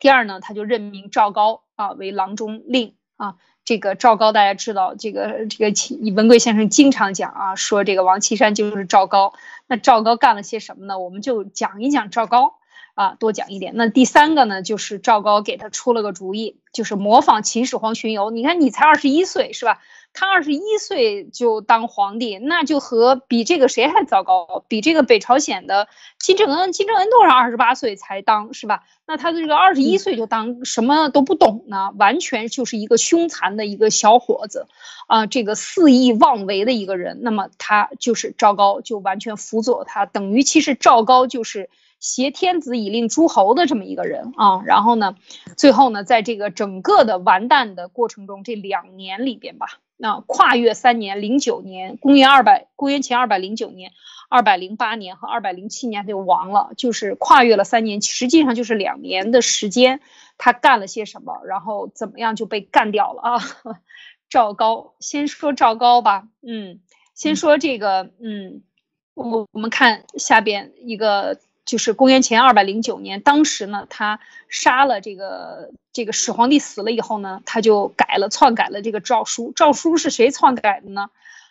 第二呢，他就任命赵高啊为郎中令啊。这个赵高，大家知道，这个这个文贵先生经常讲啊，说这个王岐山就是赵高。那赵高干了些什么呢？我们就讲一讲赵高啊，多讲一点。那第三个呢，就是赵高给他出了个主意，就是模仿秦始皇巡游。你看，你才二十一岁，是吧？他二十一岁就当皇帝，那就和比这个谁还糟糕？比这个北朝鲜的金正恩，金正恩多少二十八岁才当是吧？那他的这个二十一岁就当什么都不懂呢？完全就是一个凶残的一个小伙子啊，这个肆意妄为的一个人。那么他就是赵高，就完全辅佐他，等于其实赵高就是挟天子以令诸侯的这么一个人啊。然后呢，最后呢，在这个整个的完蛋的过程中，这两年里边吧。那跨越三年，零九年，公元二百，公元前二百零九年，二百零八年和二百零七年他就亡了，就是跨越了三年，实际上就是两年的时间，他干了些什么，然后怎么样就被干掉了啊？赵高，先说赵高吧，嗯，先说这个，嗯，我我们看下边一个。就是公元前二百零九年，当时呢，他杀了这个这个始皇帝死了以后呢，他就改了篡改了这个诏书。诏书是谁篡改的呢？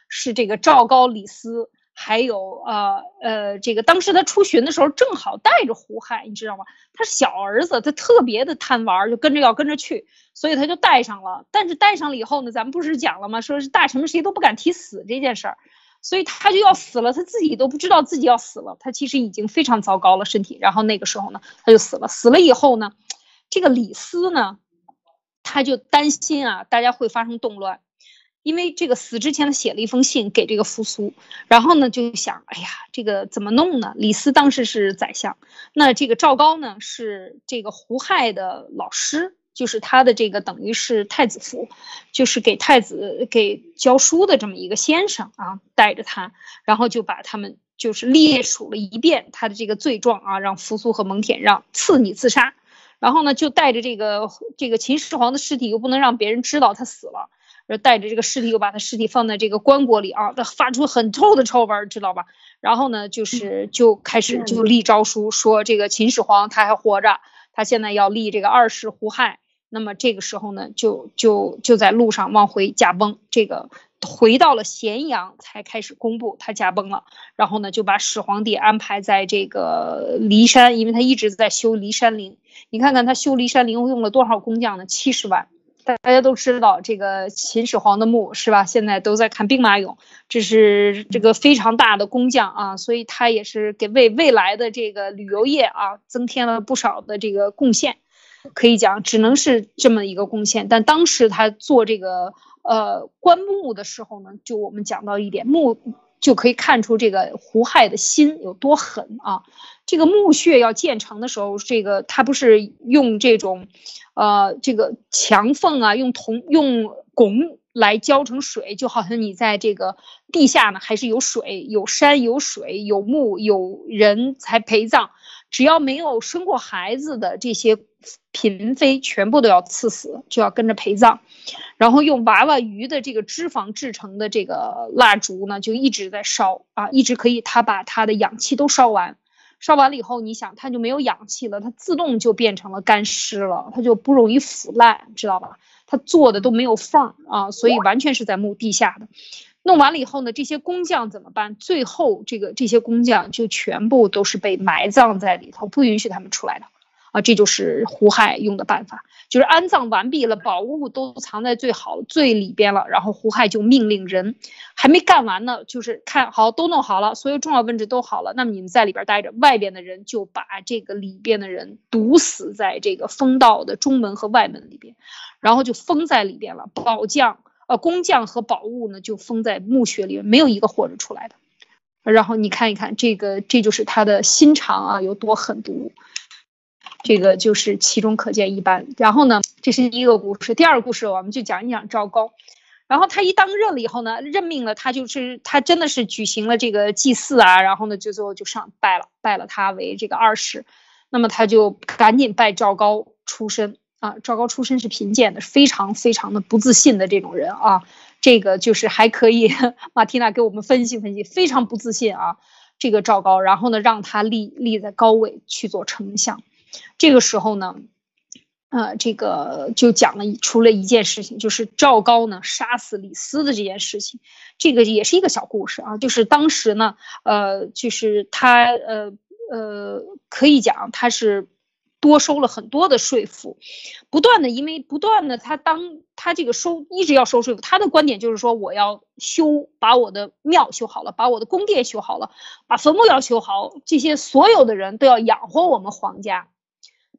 是这个赵高、李斯，还有呃呃，这个当时他出巡的时候正好带着胡亥，你知道吗？他是小儿子，他特别的贪玩，就跟着要跟着去，所以他就带上了。但是带上了以后呢，咱们不是讲了吗？说是大臣们谁都不敢提死这件事儿。所以他就要死了，他自己都不知道自己要死了，他其实已经非常糟糕了身体。然后那个时候呢，他就死了。死了以后呢，这个李斯呢，他就担心啊，大家会发生动乱，因为这个死之前他写了一封信给这个扶苏，然后呢就想，哎呀，这个怎么弄呢？李斯当时是宰相，那这个赵高呢是这个胡亥的老师。就是他的这个等于是太子府，就是给太子给教书的这么一个先生啊，带着他，然后就把他们就是列数了一遍他的这个罪状啊，让扶苏和蒙恬让赐你自杀，然后呢就带着这个这个秦始皇的尸体又不能让别人知道他死了，带着这个尸体又把他尸体放在这个棺椁里啊，他发出很臭的臭味，知道吧？然后呢，就是就开始就立诏书说这个秦始皇他还活着，他现在要立这个二世胡亥。那么这个时候呢，就就就在路上往回驾崩，这个回到了咸阳才开始公布他驾崩了。然后呢，就把始皇帝安排在这个骊山，因为他一直在修骊山陵。你看看他修骊山陵用了多少工匠呢？七十万。大家都知道这个秦始皇的墓是吧？现在都在看兵马俑，这是这个非常大的工匠啊，所以他也是给为未来的这个旅游业啊增添了不少的这个贡献。可以讲，只能是这么一个贡献。但当时他做这个呃棺木的时候呢，就我们讲到一点，木就可以看出这个胡亥的心有多狠啊。这个墓穴要建成的时候，这个他不是用这种，呃，这个墙缝啊，用铜用汞来浇成水，就好像你在这个地下呢，还是有水、有山、有水、有墓、有人才陪葬。只要没有生过孩子的这些嫔妃，全部都要赐死，就要跟着陪葬。然后用娃娃鱼的这个脂肪制成的这个蜡烛呢，就一直在烧啊，一直可以，它把它的氧气都烧完。烧完了以后，你想它就没有氧气了，它自动就变成了干尸了，它就不容易腐烂，知道吧？它做的都没有缝儿啊，所以完全是在墓地下的。弄完了以后呢，这些工匠怎么办？最后这个这些工匠就全部都是被埋葬在里头，不允许他们出来的，啊，这就是胡亥用的办法，就是安葬完毕了，宝物都藏在最好最里边了，然后胡亥就命令人，还没干完呢，就是看好都弄好了，所有重要位置都好了，那么你们在里边待着，外边的人就把这个里边的人毒死在这个封道的中门和外门里边，然后就封在里边了，宝匠。呃，工匠和宝物呢，就封在墓穴里，没有一个活着出来的。然后你看一看这个，这就是他的心肠啊，有多狠毒，这个就是其中可见一斑。然后呢，这是第一个故事。第二个故事，我们就讲一讲赵高。然后他一当任了以后呢，任命了他，就是他真的是举行了这个祭祀啊，然后呢，就最后就上拜了，拜了他为这个二世。那么他就赶紧拜赵高出身。啊，赵高出身是贫贱的，非常非常的不自信的这种人啊，这个就是还可以，马缇娜给我们分析分析，非常不自信啊，这个赵高，然后呢，让他立立在高位去做丞相，这个时候呢，呃，这个就讲了出了一件事情，就是赵高呢杀死李斯的这件事情，这个也是一个小故事啊，就是当时呢，呃，就是他呃呃，可以讲他是。多收了很多的税赋，不断的，因为不断的，他当他这个收一直要收税赋，他的观点就是说，我要修把我的庙修好了，把我的宫殿修好了，把坟墓要修好，这些所有的人都要养活我们皇家，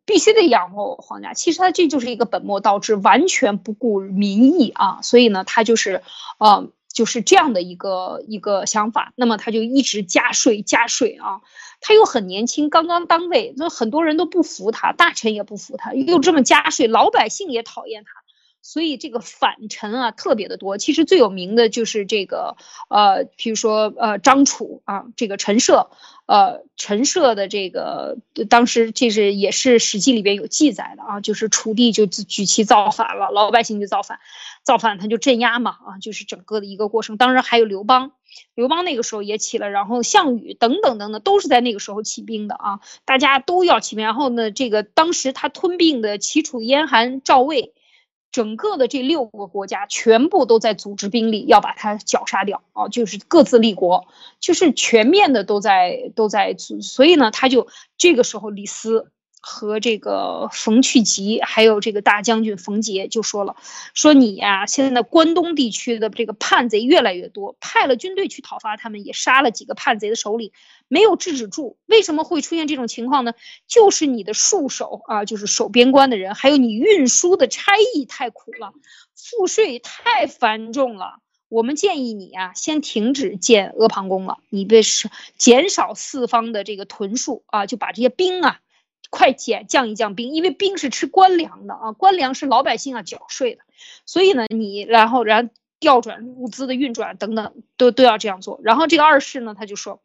必须得养活我皇家。其实他这就是一个本末倒置，完全不顾民意啊，所以呢，他就是，呃。就是这样的一个一个想法，那么他就一直加税加税啊，他又很年轻，刚刚当位，那很多人都不服他，大臣也不服他，又这么加税，老百姓也讨厌他。所以这个反臣啊特别的多，其实最有名的就是这个呃，比如说呃张楚啊，这个陈涉，呃陈涉的这个当时这是也是史记里边有记载的啊，就是楚地就举旗造反了，老百姓就造反，造反他就镇压嘛啊，就是整个的一个过程。当然还有刘邦，刘邦那个时候也起了，然后项羽等等等等都是在那个时候起兵的啊，大家都要起兵。然后呢，这个当时他吞并的齐楚燕韩赵魏。整个的这六个国家全部都在组织兵力要把他绞杀掉啊，就是各自立国，就是全面的都在都在，所以呢，他就这个时候李斯。和这个冯去疾，还有这个大将军冯杰就说了，说你呀，现在关东地区的这个叛贼越来越多，派了军队去讨伐他们，也杀了几个叛贼的首领，没有制止住。为什么会出现这种情况呢？就是你的戍守啊，就是守边关的人，还有你运输的差役太苦了，赋税太繁重了。我们建议你啊，先停止建阿房宫了，你别是减少四方的这个屯戍啊，就把这些兵啊。快减降一降兵，因为兵是吃官粮的啊，官粮是老百姓啊缴税的，所以呢，你然后然后调转物资的运转等等都都要这样做。然后这个二世呢，他就说，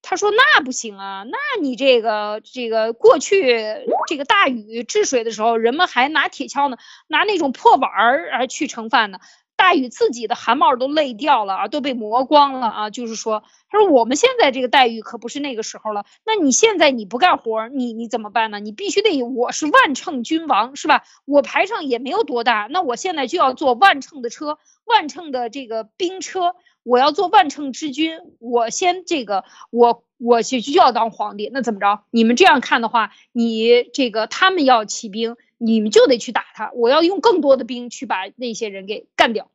他说那不行啊，那你这个这个过去这个大禹治水的时候，人们还拿铁锹呢，拿那种破碗儿去盛饭呢。大禹自己的汗毛都累掉了啊，都被磨光了啊。就是说，他说我们现在这个待遇可不是那个时候了。那你现在你不干活，你你怎么办呢？你必须得，我是万乘君王是吧？我排场也没有多大，那我现在就要坐万乘的车，万乘的这个兵车，我要做万乘之君。我先这个，我我就就要当皇帝。那怎么着？你们这样看的话，你这个他们要起兵。你们就得去打他，我要用更多的兵去把那些人给干掉。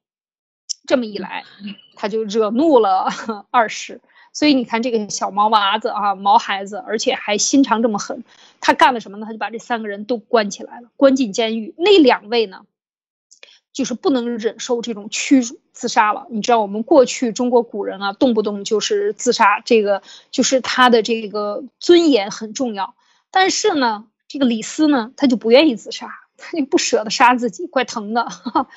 这么一来，他就惹怒了 二世。所以你看这个小毛娃子啊，毛孩子，而且还心肠这么狠，他干了什么呢？他就把这三个人都关起来了，关进监狱。那两位呢，就是不能忍受这种屈辱，自杀了。你知道我们过去中国古人啊，动不动就是自杀，这个就是他的这个尊严很重要。但是呢。这个李斯呢，他就不愿意自杀，他就不舍得杀自己，怪疼的。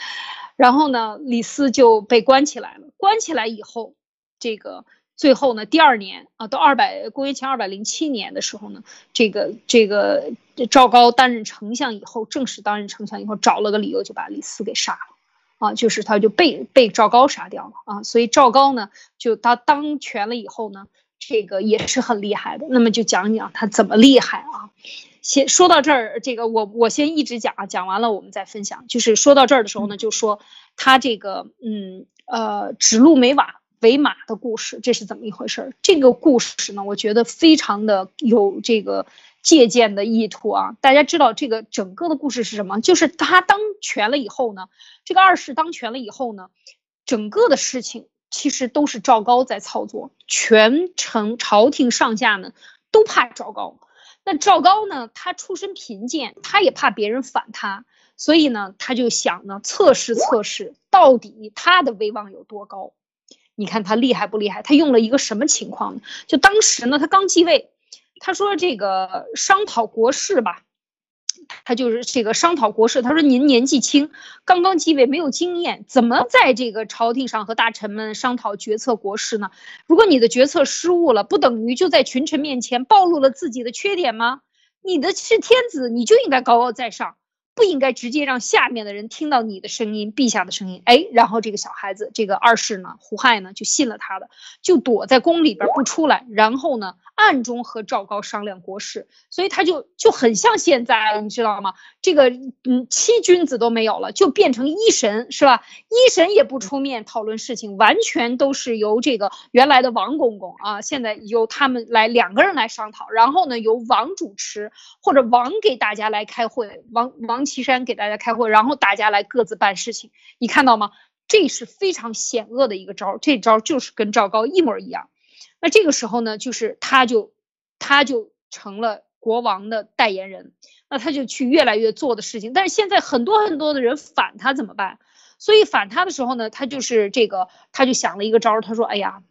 然后呢，李斯就被关起来了。关起来以后，这个最后呢，第二年啊，到二百公元前二百零七年的时候呢，这个这个赵高担任丞相以后，正式担任丞相以后，找了个理由就把李斯给杀了，啊，就是他就被被赵高杀掉了啊。所以赵高呢，就他当权了以后呢，这个也是很厉害的。那么就讲讲他怎么厉害啊。先说到这儿，这个我我先一直讲啊，讲完了我们再分享。就是说到这儿的时候呢，就说他这个嗯呃指鹿为马为马的故事，这是怎么一回事？这个故事呢，我觉得非常的有这个借鉴的意图啊。大家知道这个整个的故事是什么？就是他当权了以后呢，这个二世当权了以后呢，整个的事情其实都是赵高在操作，全城朝廷上下呢都怕赵高。那赵高呢？他出身贫贱，他也怕别人反他，所以呢，他就想呢，测试测试到底他的威望有多高。你看他厉害不厉害？他用了一个什么情况呢？就当时呢，他刚继位，他说这个商讨国事吧。他就是这个商讨国事，他说您年纪轻，刚刚继位，没有经验，怎么在这个朝廷上和大臣们商讨决策国事呢？如果你的决策失误了，不等于就在群臣面前暴露了自己的缺点吗？你的是天子，你就应该高高在上。不应该直接让下面的人听到你的声音，陛下的声音。哎，然后这个小孩子，这个二世呢，胡亥呢，就信了他的，就躲在宫里边不出来，然后呢，暗中和赵高商量国事。所以他就就很像现在，你知道吗？这个嗯，七君子都没有了，就变成一神，是吧？一神也不出面讨论事情，完全都是由这个原来的王公公啊，现在由他们来两个人来商讨，然后呢，由王主持或者王给大家来开会，王王。岐山给大家开会，然后大家来各自办事情，你看到吗？这是非常险恶的一个招，这招就是跟赵高一模一样。那这个时候呢，就是他就他就成了国王的代言人，那他就去越来越做的事情。但是现在很多很多的人反他怎么办？所以反他的时候呢，他就是这个，他就想了一个招儿，他说：“哎呀，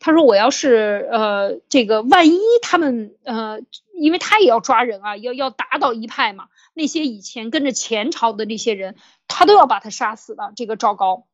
他说我要是呃这个万一他们呃，因为他也要抓人啊，要要打倒一派嘛。”那些以前跟着前朝的那些人，他都要把他杀死的。这个赵高，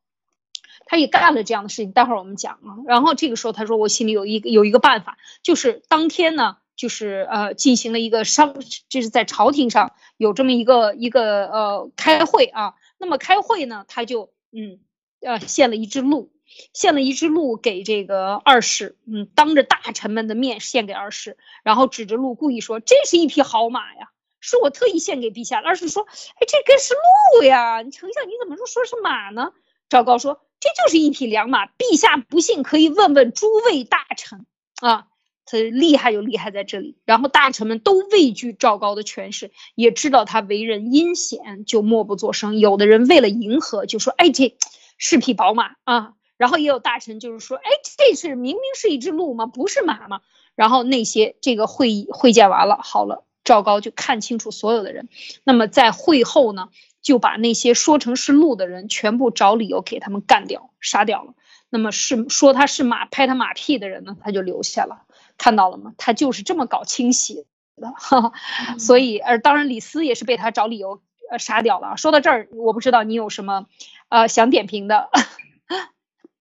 他也干了这样的事情。待会儿我们讲啊。然后这个时候他说：“我心里有一个有一个办法，就是当天呢，就是呃进行了一个商，就是在朝廷上有这么一个一个呃开会啊。那么开会呢，他就嗯呃献了一只鹿，献了一只鹿给这个二世，嗯当着大臣们的面献给二世，然后指着鹿故意说：这是一匹好马呀。”是我特意献给陛下，而是说，哎，这个是鹿呀！丞相你怎么说说是马呢？赵高说，这就是一匹良马，陛下不信可以问问诸位大臣啊。他厉害就厉害在这里，然后大臣们都畏惧赵高的权势，也知道他为人阴险，就默不作声。有的人为了迎合，就说，哎，这是匹宝马啊。然后也有大臣就是说，哎，这是明明是一只鹿吗？不是马吗？然后那些这个会议会见完了，好了。赵高就看清楚所有的人，那么在会后呢，就把那些说成是鹿的人全部找理由给他们干掉、杀掉了。那么是说他是马、拍他马屁的人呢，他就留下了。看到了吗？他就是这么搞清洗的。哈 哈所以，呃当然李斯也是被他找理由呃杀掉了。说到这儿，我不知道你有什么呃想点评的。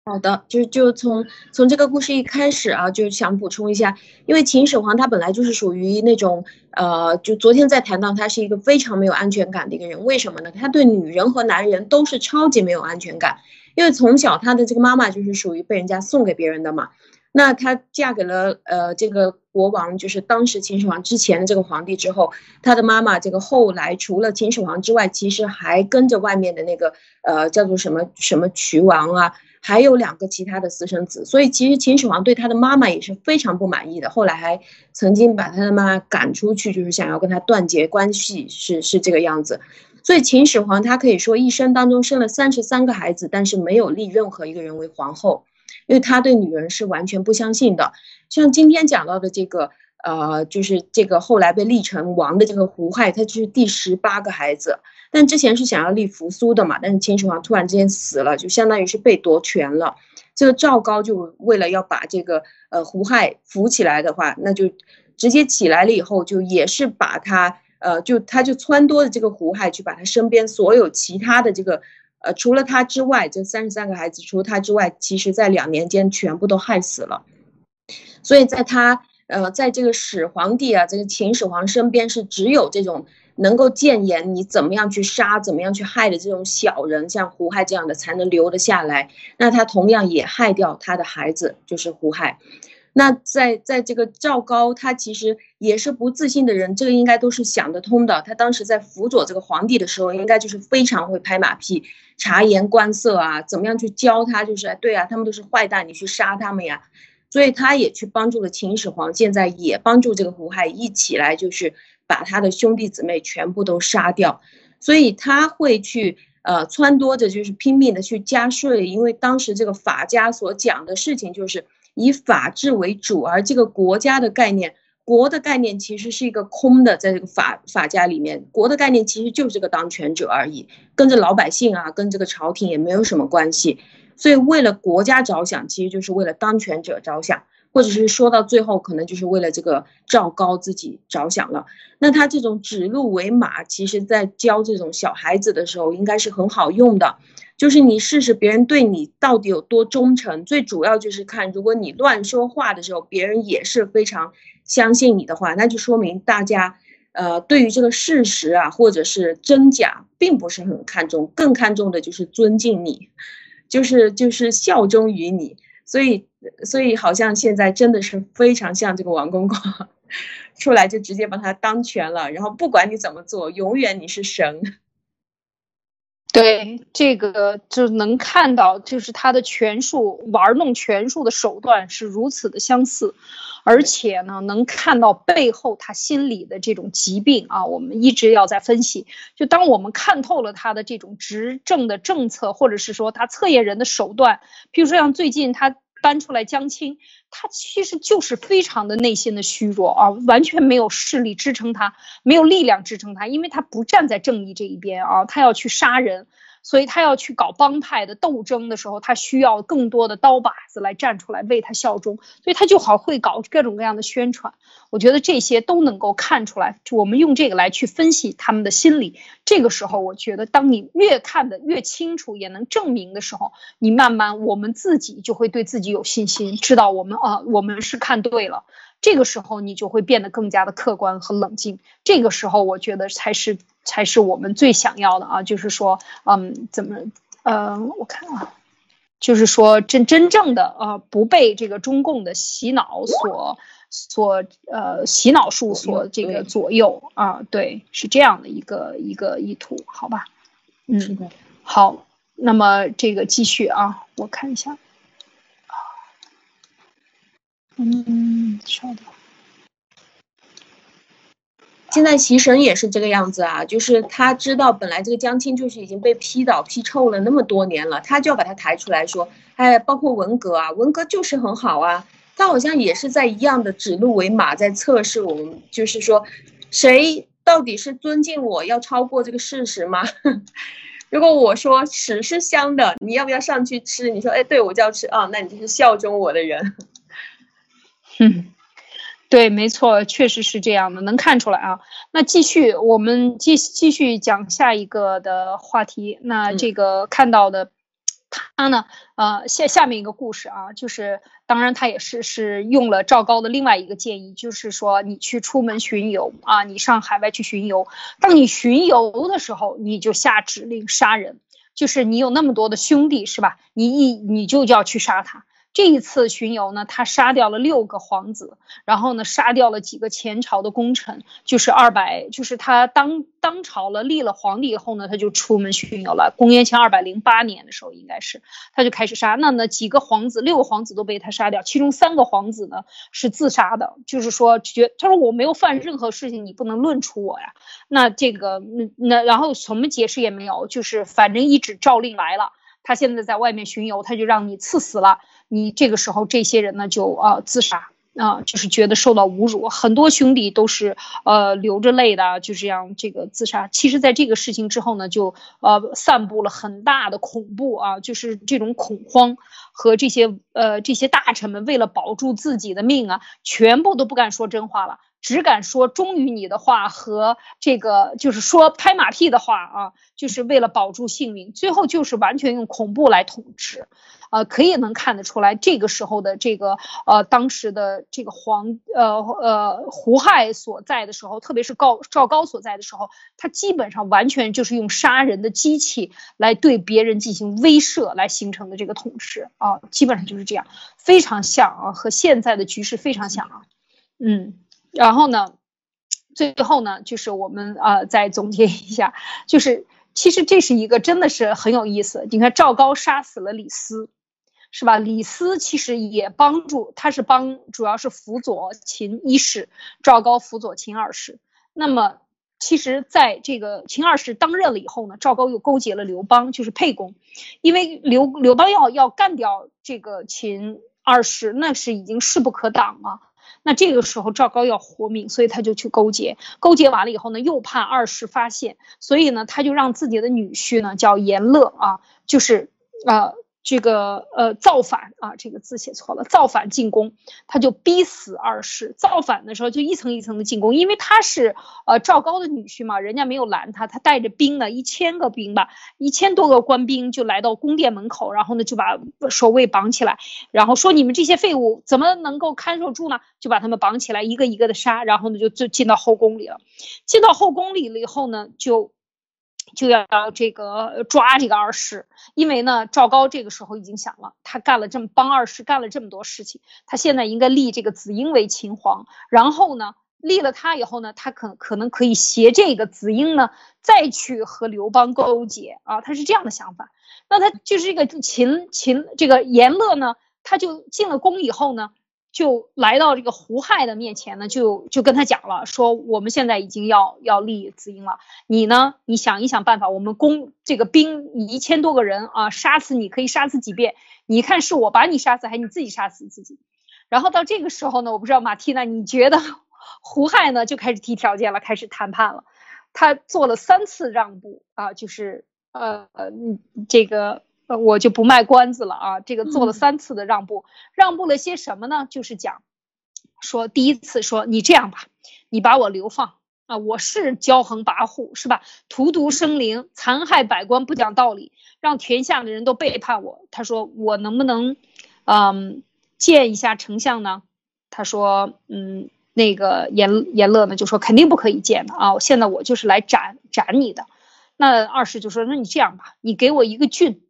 好的，就就从从这个故事一开始啊，就想补充一下，因为秦始皇他本来就是属于那种呃，就昨天在谈到他是一个非常没有安全感的一个人，为什么呢？他对女人和男人都是超级没有安全感，因为从小他的这个妈妈就是属于被人家送给别人的嘛。那她嫁给了呃这个国王，就是当时秦始皇之前的这个皇帝之后，他的妈妈这个后来除了秦始皇之外，其实还跟着外面的那个呃叫做什么什么渠王啊，还有两个其他的私生子，所以其实秦始皇对他的妈妈也是非常不满意的，后来还曾经把他的妈妈赶出去，就是想要跟他断绝关系，是是这个样子。所以秦始皇他可以说一生当中生了三十三个孩子，但是没有立任何一个人为皇后。因为他对女人是完全不相信的，像今天讲到的这个，呃，就是这个后来被立成王的这个胡亥，他就是第十八个孩子，但之前是想要立扶苏的嘛，但是秦始皇突然之间死了，就相当于是被夺权了。这个赵高就为了要把这个呃胡亥扶起来的话，那就直接起来了以后，就也是把他，呃，就他就撺掇的这个胡亥去把他身边所有其他的这个。呃，除了他之外，这三十三个孩子，除了他之外，其实在两年间全部都害死了。所以在他呃，在这个始皇帝啊，这个秦始皇身边是只有这种能够谏言你怎么样去杀、怎么样去害的这种小人，像胡亥这样的才能留得下来。那他同样也害掉他的孩子，就是胡亥。那在在这个赵高，他其实也是不自信的人，这个应该都是想得通的。他当时在辅佐这个皇帝的时候，应该就是非常会拍马屁、察言观色啊，怎么样去教他，就是对啊，他们都是坏蛋，你去杀他们呀。所以他也去帮助了秦始皇，现在也帮助这个胡亥一起来，就是把他的兄弟姊妹全部都杀掉。所以他会去呃撺掇着，就是拼命的去加税，因为当时这个法家所讲的事情就是。以法治为主，而这个国家的概念，国的概念其实是一个空的，在这个法法家里面，国的概念其实就是个当权者而已，跟着老百姓啊，跟这个朝廷也没有什么关系。所以为了国家着想，其实就是为了当权者着想，或者是说到最后，可能就是为了这个赵高自己着想了。那他这种指鹿为马，其实在教这种小孩子的时候，应该是很好用的。就是你试试别人对你到底有多忠诚，最主要就是看，如果你乱说话的时候，别人也是非常相信你的话，那就说明大家，呃，对于这个事实啊，或者是真假，并不是很看重，更看重的就是尊敬你，就是就是效忠于你。所以，所以好像现在真的是非常像这个王公公，出来就直接把他当权了，然后不管你怎么做，永远你是神。对这个就能看到，就是他的权术玩弄权术的手段是如此的相似，而且呢，能看到背后他心里的这种疾病啊。我们一直要在分析，就当我们看透了他的这种执政的政策，或者是说他测验人的手段，比如说像最近他。搬出来江青，他其实就是非常的内心的虚弱啊，完全没有势力支撑他，没有力量支撑他，因为他不站在正义这一边啊，他要去杀人。所以他要去搞帮派的斗争的时候，他需要更多的刀把子来站出来为他效忠，所以他就好会搞各种各样的宣传。我觉得这些都能够看出来，我们用这个来去分析他们的心理。这个时候，我觉得当你越看的越清楚，也能证明的时候，你慢慢我们自己就会对自己有信心，知道我们啊，我们是看对了。这个时候你就会变得更加的客观和冷静。这个时候我觉得才是才是我们最想要的啊，就是说，嗯，怎么，呃，我看啊，就是说真真正的啊，不被这个中共的洗脑所所呃洗脑术所这个左右啊，对，是这样的一个一个意图，好吧？嗯，好，那么这个继续啊，我看一下。嗯，稍等。现在习神也是这个样子啊，就是他知道本来这个江青就是已经被批倒批臭了那么多年了，他就要把他抬出来说，哎，包括文革啊，文革就是很好啊，他好像也是在一样的指鹿为马，在测试我们，就是说，谁到底是尊敬我要超过这个事实吗？如果我说屎是香的，你要不要上去吃？你说，哎，对我就要吃啊，那你就是效忠我的人。哼，对，没错，确实是这样的，能看出来啊。那继续，我们继继续讲下一个的话题。那这个看到的，他呢，呃，下下面一个故事啊，就是当然他也是是用了赵高的另外一个建议，就是说你去出门巡游啊，你上海外去巡游，当你巡游的时候，你就下指令杀人，就是你有那么多的兄弟是吧？你一你就要去杀他。这一次巡游呢，他杀掉了六个皇子，然后呢，杀掉了几个前朝的功臣，就是二百，就是他当当朝了，立了皇帝以后呢，他就出门巡游了。公元前二百零八年的时候，应该是他就开始杀。那呢，几个皇子，六个皇子都被他杀掉，其中三个皇子呢是自杀的，就是说觉他说我没有犯任何事情，你不能论处我呀。那这个那那然后什么解释也没有，就是反正一纸诏令来了。他现在在外面巡游，他就让你赐死了。你这个时候，这些人呢就啊自杀啊，就是觉得受到侮辱。很多兄弟都是呃流着泪的，就这样这个自杀。其实，在这个事情之后呢，就呃散布了很大的恐怖啊，就是这种恐慌和这些呃这些大臣们为了保住自己的命啊，全部都不敢说真话了。只敢说忠于你的话和这个，就是说拍马屁的话啊，就是为了保住性命。最后就是完全用恐怖来统治，呃，可以能看得出来，这个时候的这个呃，当时的这个皇呃呃胡亥所在的时候，特别是高赵高所在的时候，他基本上完全就是用杀人的机器来对别人进行威慑来形成的这个统治啊，基本上就是这样，非常像啊，和现在的局势非常像啊，嗯。然后呢，最后呢，就是我们啊再总结一下，就是其实这是一个真的是很有意思。你看赵高杀死了李斯，是吧？李斯其实也帮助，他是帮，主要是辅佐秦一世，赵高辅佐秦二世。那么其实在这个秦二世当任了以后呢，赵高又勾结了刘邦，就是沛公，因为刘刘邦要要干掉这个秦二世，那是已经势不可挡了。那这个时候赵高要活命，所以他就去勾结，勾结完了以后呢，又怕二世发现，所以呢，他就让自己的女婿呢叫严乐啊，就是呃。这个呃造反啊，这个字写错了，造反进攻，他就逼死二世。造反的时候就一层一层的进攻，因为他是呃赵高的女婿嘛，人家没有拦他，他带着兵呢，一千个兵吧，一千多个官兵就来到宫殿门口，然后呢就把守卫绑起来，然后说你们这些废物怎么能够看守住呢？就把他们绑起来，一个一个的杀，然后呢就就进到后宫里了。进到后宫里了以后呢，就。就要这个抓这个二世，因为呢，赵高这个时候已经想了，他干了这么帮二世干了这么多事情，他现在应该立这个子婴为秦皇，然后呢，立了他以后呢，他可可能可以挟这个子婴呢，再去和刘邦勾结啊，他是这样的想法。那他就是这个秦秦这个严乐呢，他就进了宫以后呢。就来到这个胡亥的面前呢，就就跟他讲了，说我们现在已经要要立子婴了，你呢，你想一想办法，我们攻这个兵一千多个人啊，杀死你可以杀死几遍？你看是我把你杀死，还是你自己杀死自己？然后到这个时候呢，我不知道马蒂娜，你觉得胡亥呢就开始提条件了，开始谈判了，他做了三次让步啊，就是呃呃这个。呃，我就不卖关子了啊，这个做了三次的让步，让步了些什么呢？就是讲，说第一次说你这样吧，你把我流放啊，我是骄横跋扈是吧？荼毒生灵，残害百官，不讲道理，让天下的人都背叛我。他说我能不能，嗯，见一下丞相呢？他说，嗯，那个严严乐呢就说肯定不可以见的啊，现在我就是来斩斩你的。那二世就说，那你这样吧，你给我一个郡。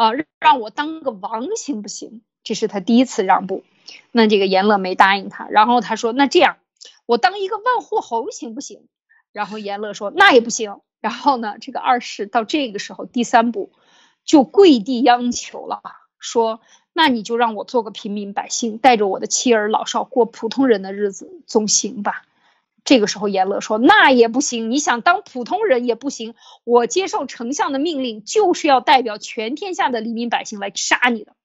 啊，让我当个王行不行？这是他第一次让步，那这个严乐没答应他。然后他说：“那这样，我当一个万户侯行不行？”然后严乐说：“那也不行。”然后呢，这个二世到这个时候第三步就跪地央求了，说：“那你就让我做个平民百姓，带着我的妻儿老少过普通人的日子，总行吧？”这个时候，阎乐说：“那也不行，你想当普通人也不行。我接受丞相的命令，就是要代表全天下的黎民百姓来杀你的，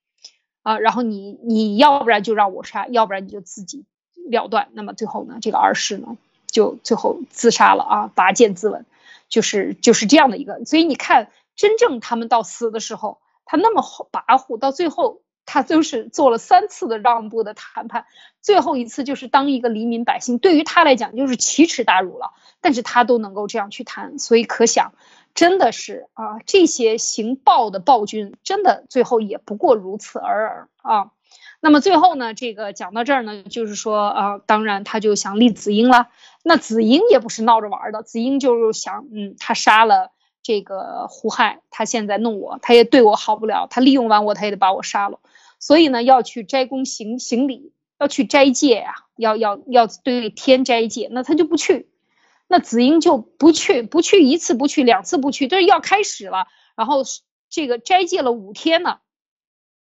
啊，然后你你要不然就让我杀，要不然你就自己了断。那么最后呢，这个二世呢，就最后自杀了啊，拔剑自刎，就是就是这样的一个。所以你看，真正他们到死的时候，他那么跋扈，到最后。”他就是做了三次的让步的谈判，最后一次就是当一个黎民百姓，对于他来讲就是奇耻大辱了。但是他都能够这样去谈，所以可想真的是啊，这些行暴的暴君，真的最后也不过如此而已啊。那么最后呢，这个讲到这儿呢，就是说啊，当然他就想立子婴了。那子婴也不是闹着玩的，子婴就是想，嗯，他杀了这个胡亥，他现在弄我，他也对我好不了，他利用完我，他也得把我杀了。所以呢，要去斋宫行行礼，要去斋戒呀，要要要对天斋戒，那他就不去。那子婴就不去，不去一次，不去两次，不去，这要开始了。然后这个斋戒了五天呢。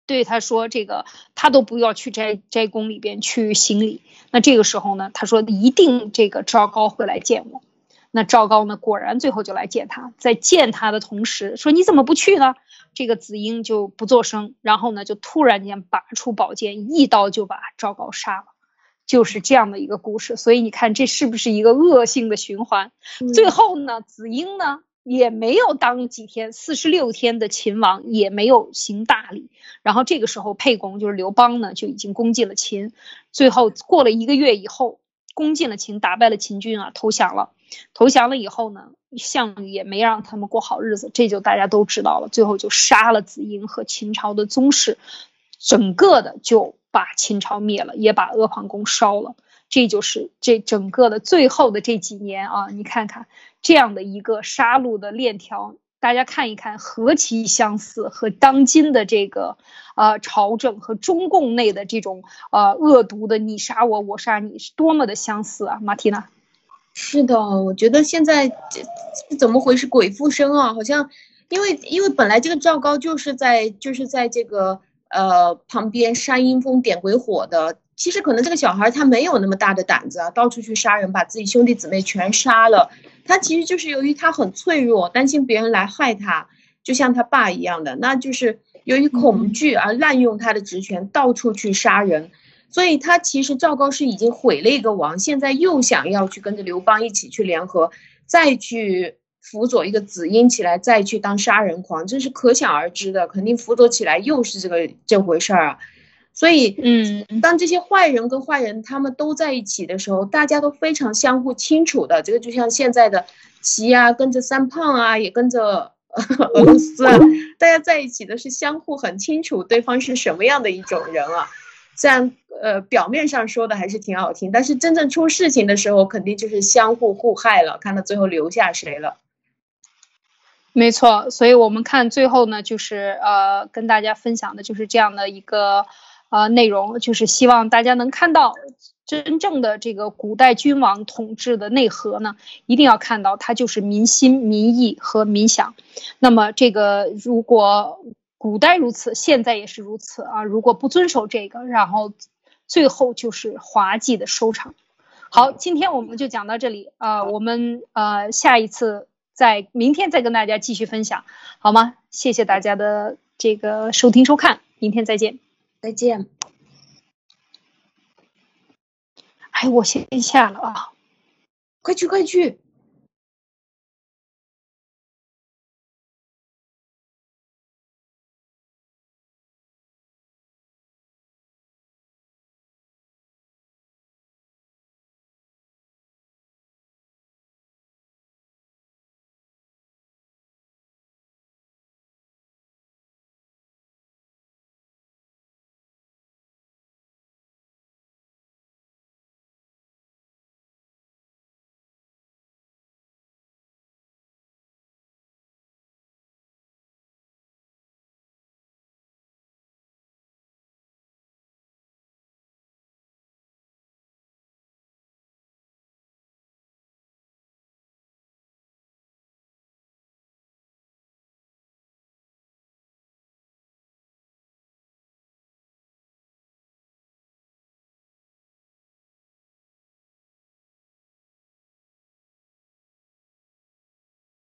对他说：“这个他都不要去斋斋宫里边去行礼。那这个时候呢，他说一定这个赵高会来见我。那赵高呢，果然最后就来见他。在见他的同时，说你怎么不去呢？这个子婴就不作声，然后呢，就突然间拔出宝剑，一刀就把赵高杀了。就是这样的一个故事。所以你看，这是不是一个恶性的循环？最后呢，子婴呢？”也没有当几天，四十六天的秦王也没有行大礼。然后这个时候，沛公就是刘邦呢，就已经攻进了秦。最后过了一个月以后，攻进了秦，打败了秦军啊，投降了。投降了以后呢，项羽也没让他们过好日子，这就大家都知道了。最后就杀了子婴和秦朝的宗室，整个的就把秦朝灭了，也把阿房宫烧了。这就是这整个的最后的这几年啊，你看看这样的一个杀戮的链条，大家看一看，何其相似，和当今的这个呃朝政和中共内的这种呃恶毒的你杀我，我杀你，是多么的相似啊，马蒂娜。是的，我觉得现在这怎么回事？鬼附身啊，好像因为因为本来这个赵高就是在就是在这个呃旁边煽阴风点鬼火的。其实可能这个小孩他没有那么大的胆子啊，到处去杀人，把自己兄弟姊妹全杀了。他其实就是由于他很脆弱，担心别人来害他，就像他爸一样的，那就是由于恐惧而滥用他的职权，到处去杀人。所以他其实赵高是已经毁了一个王，现在又想要去跟着刘邦一起去联合，再去辅佐一个子婴起来，再去当杀人狂，这是可想而知的，肯定辅佐起来又是这个这回事儿啊。所以，嗯，当这些坏人跟坏人他们都在一起的时候，大家都非常相互清楚的。这个就像现在的齐啊，跟着三胖啊，也跟着 俄罗斯，啊，大家在一起的是相互很清楚对方是什么样的一种人啊。虽然呃表面上说的还是挺好听，但是真正出事情的时候，肯定就是相互互害了。看到最后留下谁了？没错，所以我们看最后呢，就是呃跟大家分享的就是这样的一个。啊，内容就是希望大家能看到真正的这个古代君王统治的内核呢，一定要看到它就是民心、民意和民想。那么这个如果古代如此，现在也是如此啊。如果不遵守这个，然后最后就是滑稽的收场。好，今天我们就讲到这里啊，我们呃下一次再明天再跟大家继续分享，好吗？谢谢大家的这个收听收看，明天再见。再见。哎，我先下了啊，快去快去。